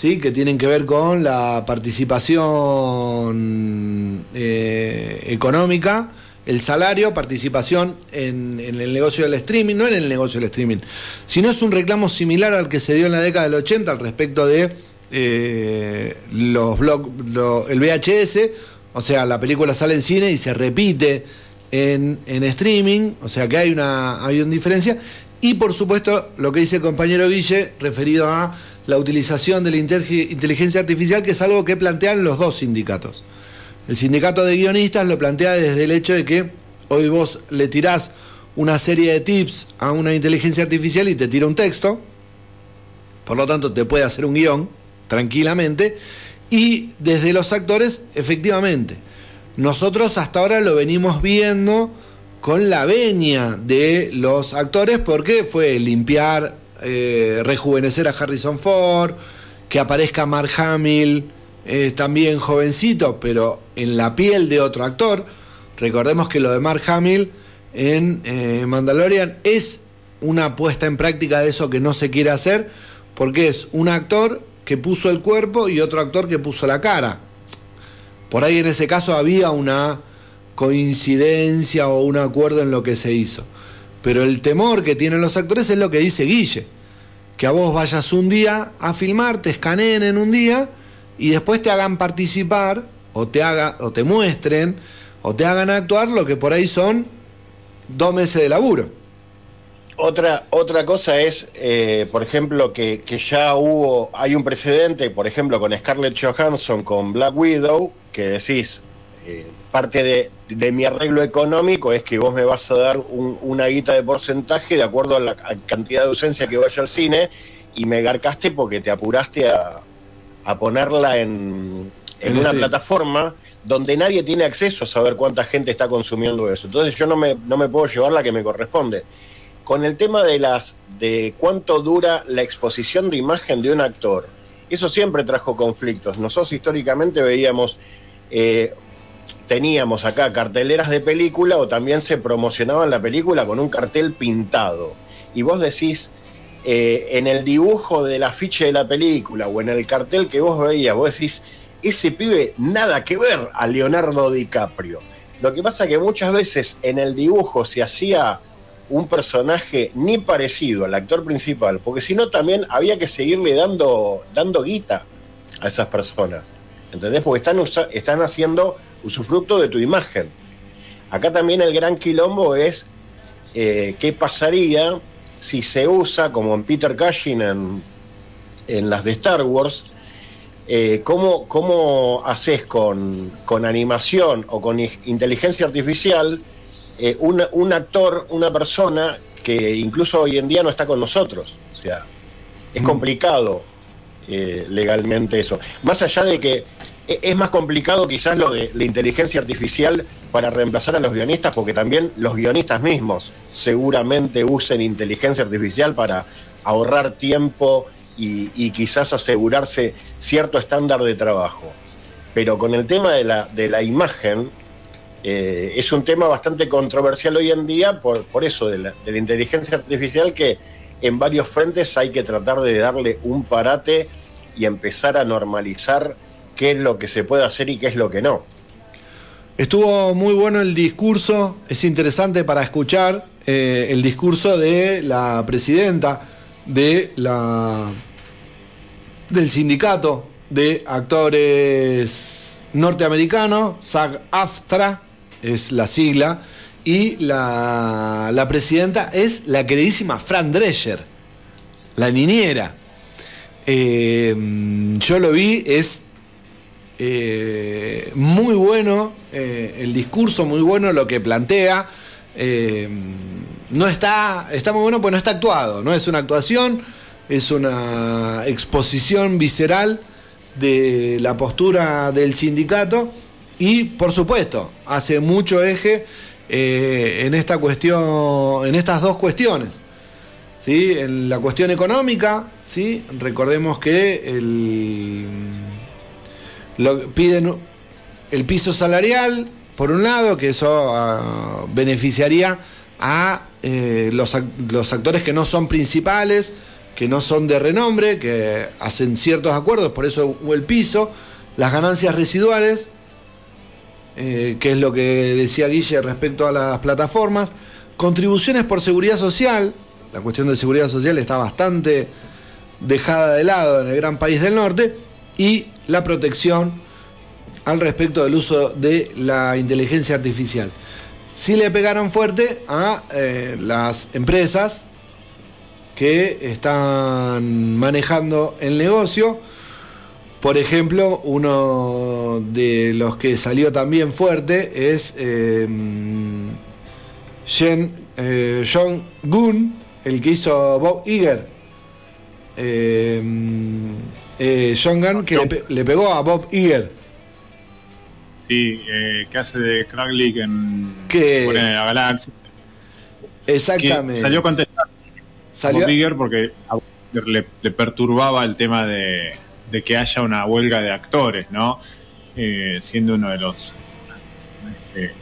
¿sí? que tienen que ver con la participación eh, económica, el salario, participación en, el negocio del streaming, no en el negocio del streaming, sino es un reclamo similar al que se dio en la década del 80 al respecto de eh, los blog, lo- el VHS, o sea, la película sale en cine y se repite en, en streaming, o sea que hay una, hay una diferencia. Y por supuesto, lo que dice el compañero Guille, referido a la utilización de la inteligencia artificial, que es algo que plantean los dos sindicatos. El sindicato de guionistas lo plantea desde el hecho de que hoy vos le tirás una serie de tips a una inteligencia artificial y te tira un texto, por lo tanto te puede hacer un guion tranquilamente, y desde los actores, efectivamente, nosotros hasta ahora lo venimos viendo con la venia de los actores porque fue limpiar, eh, rejuvenecer a Harrison Ford, que aparezca Mark Hamill, eh, también jovencito, pero en la piel de otro actor. Recordemos que lo de Mark Hamill en eh, Mandalorian es una puesta en práctica de eso que no se quiere hacer, porque es un actor que puso el cuerpo y otro actor que puso la cara. Por ahí en ese caso había una coincidencia o un acuerdo en lo que se hizo. Pero el temor que tienen los actores es lo que dice Guille. Que a vos vayas un día a filmar, te escaneen en un día y después te hagan participar o te, haga, o te muestren o te hagan actuar lo que por ahí son dos meses de laburo. Otra, otra cosa es, eh, por ejemplo, que, que ya hubo, hay un precedente, por ejemplo, con Scarlett Johansson, con Black Widow, que decís, eh, parte de, de mi arreglo económico es que vos me vas a dar un- una guita de porcentaje de acuerdo a la a cantidad de ausencia que vaya al cine y me garcaste porque te apuraste a, a ponerla en, una plataforma donde nadie tiene acceso a saber cuánta gente está consumiendo eso. Entonces yo no me, no me puedo llevar la que me corresponde. Con el tema de las de cuánto dura la exposición de imagen de un actor, eso siempre trajo conflictos. Nosotros históricamente veíamos, eh, teníamos acá carteleras de película o también se promocionaba la película con un cartel pintado. Y vos decís, eh, en el dibujo del afiche de la película o en el cartel que vos veías, vos decís, ese pibe nada que ver a Leonardo DiCaprio. Lo que pasa que muchas veces en el dibujo se hacía un personaje ni parecido al actor principal, porque si no también había que seguirle dando, dando guita a esas personas. ¿Entendés? Porque están, están haciendo usufructo de tu imagen. Acá también el gran quilombo es eh, qué pasaría si se usa, como en Peter Cushing en, en las de Star Wars, eh, ¿cómo, cómo haces con, con animación o con inteligencia artificial eh, una- un actor, una persona que incluso hoy en día no está con nosotros? O sea, es complicado eh, legalmente eso. Más allá de que es más complicado quizás lo de la inteligencia artificial para reemplazar a los guionistas, porque también los guionistas mismos seguramente usen inteligencia artificial para ahorrar tiempo y, y quizás asegurarse cierto estándar de trabajo. Pero con el tema de la, de la imagen, eh, es un tema bastante controversial hoy en día por, por eso, de la, de la inteligencia artificial que en varios frentes hay que tratar de darle un parate y empezar a normalizar qué es lo que se puede hacer y qué es lo que no. Estuvo muy bueno el discurso, es interesante para escuchar eh, el discurso de la presidenta de la del sindicato de actores norteamericanos, SAG-AFTRA es la sigla, y la, la presidenta es la queridísima Fran Drescher, la niñera. Eh, yo lo vi, es eh, muy bueno eh, el discurso, muy bueno lo que plantea. eh, no está, está muy bueno, pues no está actuado, no es una actuación, es una exposición visceral de la postura del sindicato y, por supuesto, hace mucho eje en esta cuestión, en estas dos cuestiones. ¿sí? En la cuestión económica, ¿sí? recordemos que el, lo, piden el piso salarial, por un lado, que eso ah, beneficiaría a eh, los, los actores que no son principales, que no son de renombre, que hacen ciertos acuerdos, por eso el piso, las ganancias residuales, eh, que es lo que decía Guille respecto a las plataformas, contribuciones por seguridad social, la cuestión de seguridad social está bastante dejada de lado en el gran país del norte, y la protección al respecto del uso de la inteligencia artificial. Sí le pegaron fuerte a eh, las empresas que están manejando el negocio. Por ejemplo, uno de los que salió también fuerte es Jen, eh, John Gunn, el que hizo Bob Iger. Eh, eh, John Gunn que le, le pegó a Bob Iger. Sí, eh, que hace de Kraglik en Que- de la Galaxia. Que Exactamente. salió a contestar Salió- Bob Iger porque a Bob Iger le, le perturbaba el tema de, de que haya una huelga de actores, ¿no? Eh, siendo uno de los este,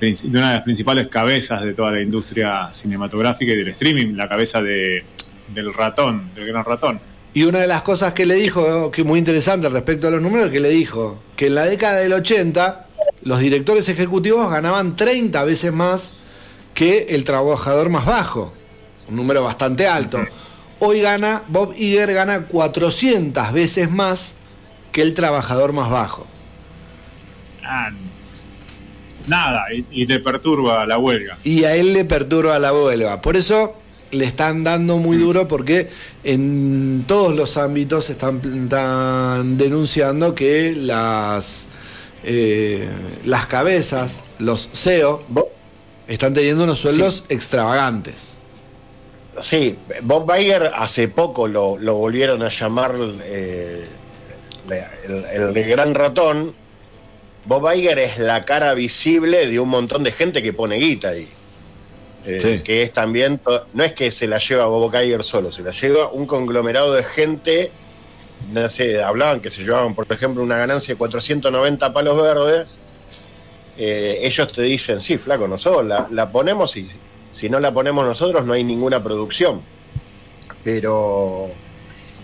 de una de las principales cabezas de toda la industria cinematográfica y del streaming, la cabeza de, del ratón, del gran ratón. Y una de las cosas que le dijo, que es muy interesante respecto a los números, que le dijo que en la década del 80 los directores ejecutivos ganaban 30 veces más que el trabajador más bajo, un número bastante alto. Hoy gana, Bob Iger gana 400 veces más que el trabajador más bajo. Ah, nada, y, y te perturba la huelga. y a él le perturba la huelga. Por eso le están dando muy duro porque en todos los ámbitos están, están denunciando que las, eh, las cabezas, los CEO, están teniendo unos sueldos extravagantes. Sí, Bob Iger hace poco lo, lo volvieron a llamar eh, le- el, el gran ratón Bob Iger es la cara visible de un montón de gente que pone guita ahí. Eh, Sí. Que es también, no es que se la lleva Bob Iger solo, se la lleva un conglomerado de gente. No sé, hablaban que se llevaban, por ejemplo, una ganancia de 490 palos verdes. Eh, ellos te dicen, sí, flaco, nosotros la, la ponemos y si no la ponemos nosotros no hay ninguna producción. Pero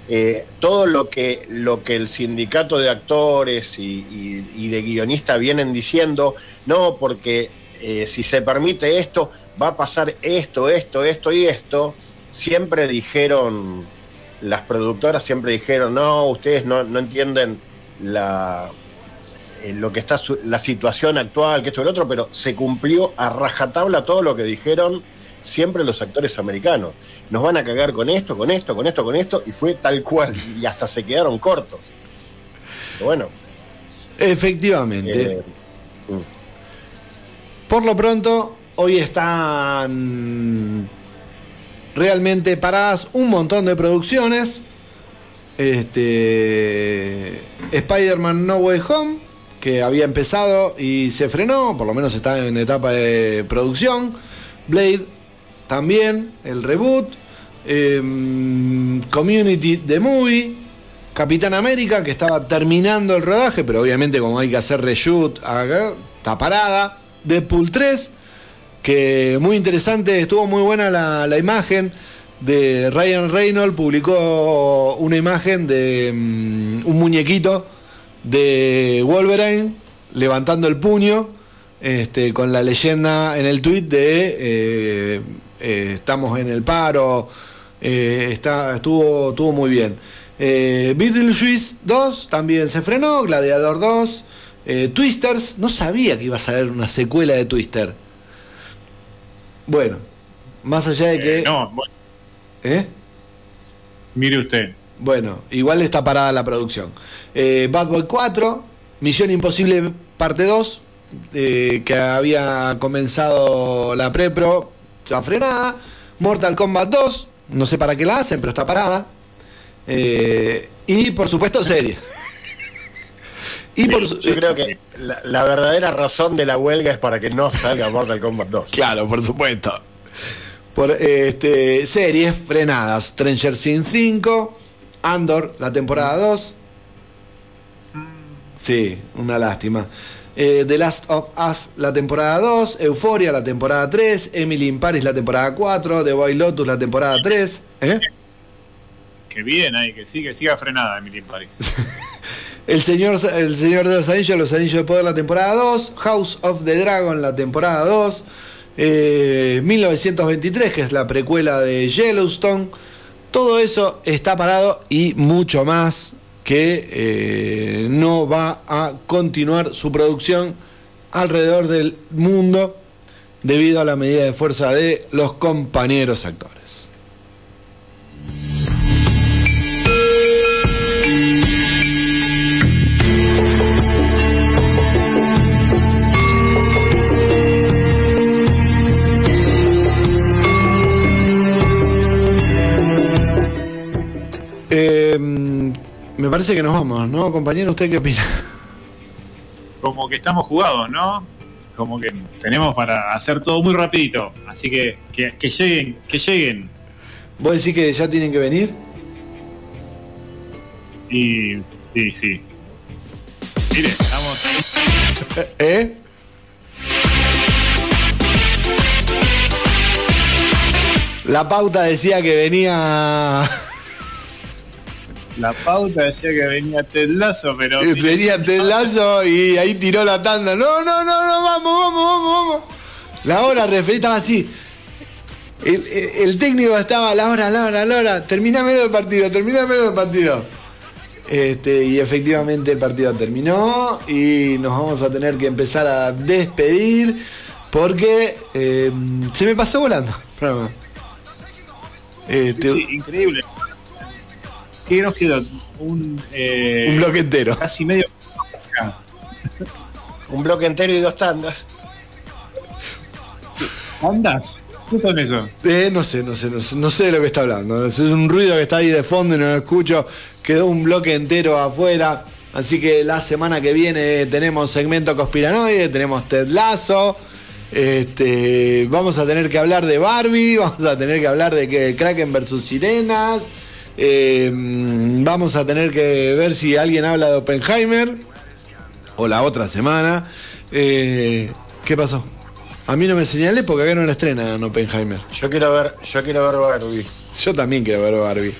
eh, todo lo que, lo que el sindicato de actores y, y- y de guionistas vienen diciendo, no, porque eh, si se permite esto, va a pasar esto, esto, esto y esto, siempre dijeron, las productoras siempre dijeron, no, ustedes no, no entienden la, eh, lo que está su- la situación actual, que esto y lo otro, pero se cumplió a rajatabla todo lo que dijeron siempre los actores americanos. Nos van a cagar con esto, con esto, con esto, con esto, y fue tal cual, y hasta se quedaron cortos. Pero bueno, Efectivamente. eh, Por lo pronto, hoy están realmente paradas un montón de producciones. Este Spider-Man No Way Home, que había empezado y se frenó, por lo menos está en etapa de producción. Blade también, el reboot. Em, Community The Movie. Capitán América, que estaba terminando el rodaje, pero obviamente como hay que hacer reshoot, está parada. Deadpool 3, que muy interesante, estuvo muy buena la, la imagen de Ryan Reynolds, publicó una imagen de mm, un muñequito de Wolverine levantando el puño, este, con la leyenda en el tweet de eh, eh, estamos en el paro, eh, está, estuvo, muy bien. Eh, Beetlejuice 2 también se frenó, Gladiador 2, eh, Twisters, no sabía que iba a salir una secuela de Twister. Bueno, más allá de que... Eh, no, bueno, ¿Eh? mire usted. Bueno, igual está parada la producción. Eh, Bad Boy 4, Misión Imposible parte 2, eh, que había comenzado la pre-pro, ya frenada. Mortal Kombat 2, no sé para qué la hacen, pero está parada. Eh, y por supuesto serie. Y por su- yo creo que la, la verdadera razón de la huelga es para que no salga Mortal Kombat 2. Claro, por supuesto. Por este, series frenadas. Stranger Things 5, Andor, la temporada 2. Sí, una lástima. Eh, The Last of Us, la temporada 2. Euphoria, la temporada 3. Emily in Paris, la temporada 4. The Boy Lotus, la temporada 3. ¿Eh? Que bien ahí, que siga, siga frenada Emily in Paris. El señor, el señor de los Anillos, Los Anillos de Poder, la temporada 2. House of the Dragon, la temporada 2. eh, 1923, que es la precuela de Yellowstone. Todo eso está parado y mucho más que eh, no va a continuar su producción alrededor del mundo debido a la medida de fuerza de los compañeros actores. Parece que nos vamos, ¿no, compañero? ¿Usted qué opina? Como que estamos jugados, ¿no? Como que tenemos para hacer todo muy rapidito. Así que que, que lleguen, que lleguen. ¿Vos decís que ya tienen que venir? Y sí, sí. Mire, estamos ¿Eh? La pauta decía que venía. La pauta decía que venía Ted Lasso, pero. venía Ted Lasso y ahí tiró la tanda. No, no, no, no, vamos, vamos, vamos, vamos. La hora referida estaba así. El, el- el técnico estaba la hora, la hora, la hora. Termina menos el partido, termina menos el partido. Este, y efectivamente el partido terminó y nos vamos a tener que empezar a despedir porque eh, se me pasó volando programa. Este, Sí, increíble. ¿Qué nos quedó? Un, eh, un bloque entero. Casi medio. Un bloque entero y dos tandas. ¿Andas? ¿Qué son eso? Eh, no sé, no sé, no sé, no sé de lo que está hablando. Es un ruido que está ahí de fondo y no lo escucho. Quedó un bloque entero afuera. Así que la semana que viene tenemos segmento conspiranoide, tenemos Ted Lasso. Este, vamos a tener que hablar de Barbie, vamos a tener que hablar de que Kraken versus Sirenas. Eh, vamos a tener que ver si alguien habla de Oppenheimer. O la otra semana. Eh, ¿Qué pasó? A mí no me señalé porque acá no la estrena en Oppenheimer. Yo quiero ver, yo quiero ver Barbie. Yo también quiero ver Barbie.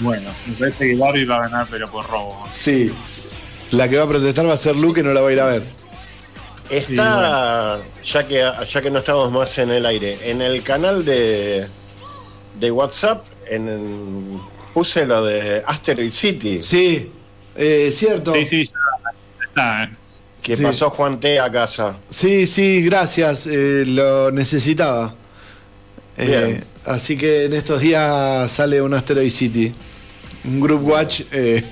Bueno, me parece que Barbie va a ganar, pero por robo. Sí. La que va a protestar va a ser Luke, que no la va a ir a ver. Está, ya que ya que no estamos más en el aire, en el canal de, de WhatsApp, en, puse lo de Asteroid City, Sí, eh, cierto. Sí, sí, ya está. ¿eh? que Sí. pasó Juan T a casa. Sí, sí, gracias. eh, lo necesitaba. Eh, Bien. así que en estos días sale un Asteroid City. Un group watch. eh,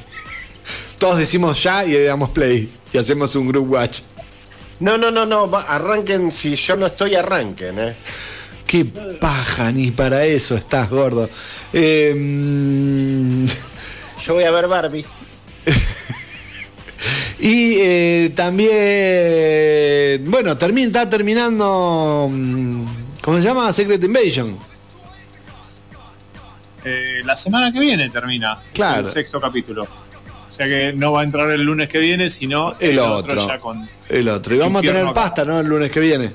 todos decimos ya y le damos play. Y hacemos un group watch. No, no, no, no, arranquen, si yo no estoy, arranquen, eh. Qué paja, ni para eso estás gordo. Eh, mm, Yo voy a ver Barbie. y eh, también, bueno, termina, está terminando, mm, ¿cómo se llama? Secret Invasion. Eh, la semana que viene termina. Claro. El sexto capítulo. O sea que no va a entrar el lunes que viene, sino El otro. ya con, El otro. Y vamos a tener acá. pasta, ¿no? El lunes que viene.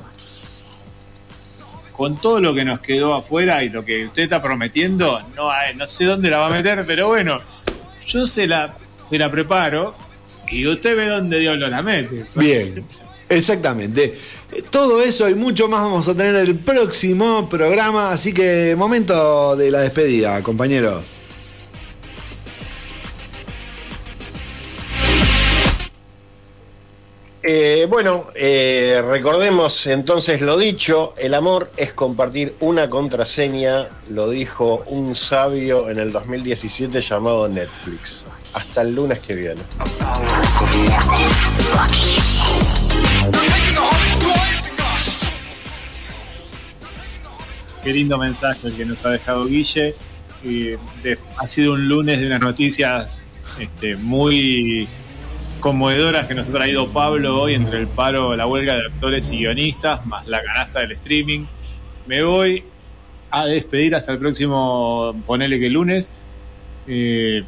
Con todo lo que nos quedó afuera y lo que usted está prometiendo. No, hay- no sé dónde la va a meter, pero bueno, yo se la, se la preparo y usted ve dónde Dios la mete. Bien, exactamente. Todo eso y mucho más vamos a tener el próximo programa, así que momento de la despedida, compañeros. Eh, bueno, eh, recordemos entonces lo dicho, el amor es compartir una contraseña, lo dijo un sabio en el 2017 llamado Netflix. Hasta el lunes que viene. Qué lindo mensaje el que nos ha dejado Guille. De- ha sido un lunes de unas noticias este, muy conmovedoras que nos ha traído Pablo hoy entre el paro, la huelga de actores y guionistas, más la canasta del streaming. Me voy a despedir hasta el próximo, ponele que lunes. Eh,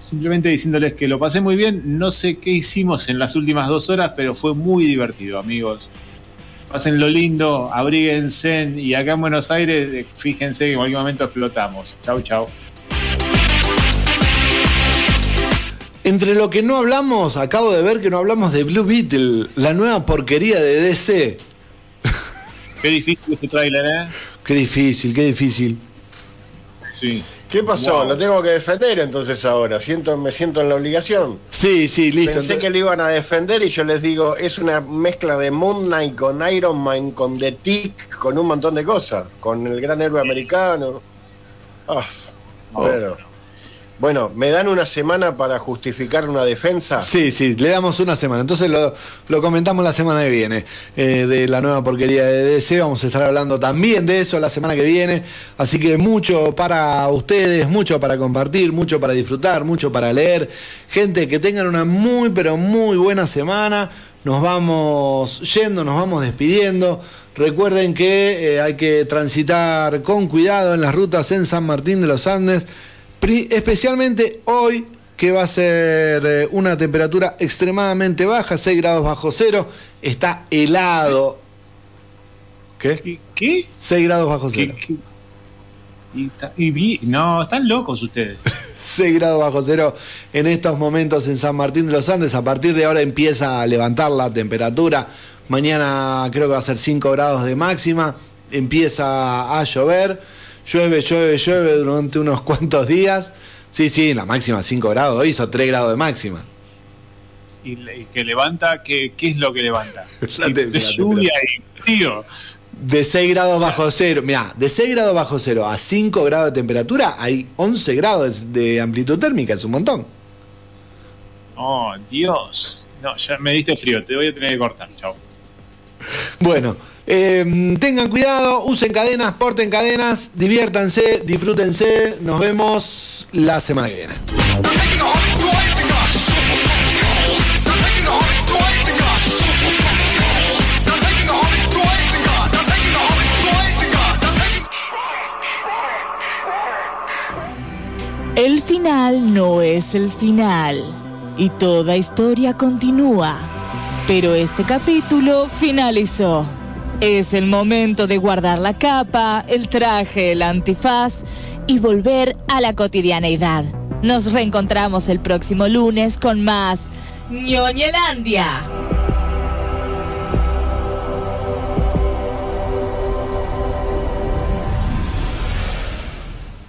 simplemente diciéndoles que lo pasé muy bien. No sé qué hicimos en las últimas dos horas, pero fue muy divertido, amigos. Pasen lo lindo, abríguense y acá en Buenos Aires, eh, fíjense que en cualquier momento explotamos. Chau, chau. Entre lo que no hablamos, acabo de ver que no hablamos de Blue Beetle, la nueva porquería de DC. Qué difícil este tráiler, ¿eh? Qué difícil, qué difícil. Sí. ¿Qué pasó? Lo tengo que defender entonces ahora. Siento, me siento en la obligación. Sí, sí, listo. Pensé Entonces- que lo iban a defender y yo les digo, es una mezcla de Moon Knight con Iron Man, con The Tick, con un montón de cosas. Con el gran héroe americano. Ah, pero. Bueno, ¿me dan una semana para justificar una defensa? Sí, sí, le damos una semana. Entonces lo, lo comentamos la semana que viene. eh, de la nueva porquería de DC. Vamos a estar hablando también de eso la semana que viene. Así que mucho para ustedes, mucho para compartir, mucho para disfrutar, mucho para leer. Gente, que tengan una muy, pero muy buena semana. Nos vamos yendo, nos vamos despidiendo. Recuerden que eh, hay que transitar con cuidado en las rutas en San Martín de los Andes. Especialmente hoy que va a ser eh, una temperatura extremadamente baja, 6 grados bajo cero, está helado. ¿Qué? ¿Qué? ¿Qué? 6 grados bajo ¿Qué- cero. qué? Y ta- y vi- no, están locos ustedes. 6 grados bajo cero en estos momentos en San Martín de los Andes. A partir de ahora empieza a levantar la temperatura. Mañana creo que va a ser 5 grados de máxima. Empieza a llover. Llueve, llueve, llueve durante unos cuantos días. Sí, sí, la máxima 5 grados. Hoy hizo 3 grados de máxima. Y, que levanta, ¿qué, ¿qué es lo que levanta? La lluvia y frío. De 6 grados bajo cero, mirá, de 6 grados bajo cero a 5 grados de temperatura hay 11 grados de amplitud térmica, es un montón. Oh, Dios. No, ya me diste frío, te voy a tener que cortar. Chao. Bueno, Em, tengan cuidado, usen cadenas, porten cadenas, diviértanse, disfrútense. Nos vemos la semana que viene. El final no es el final y toda historia continúa, pero este capítulo finalizó. Es el momento de guardar la capa, el traje, el antifaz y volver a la cotidianeidad. Nos reencontramos el próximo lunes con más ñoñelandia.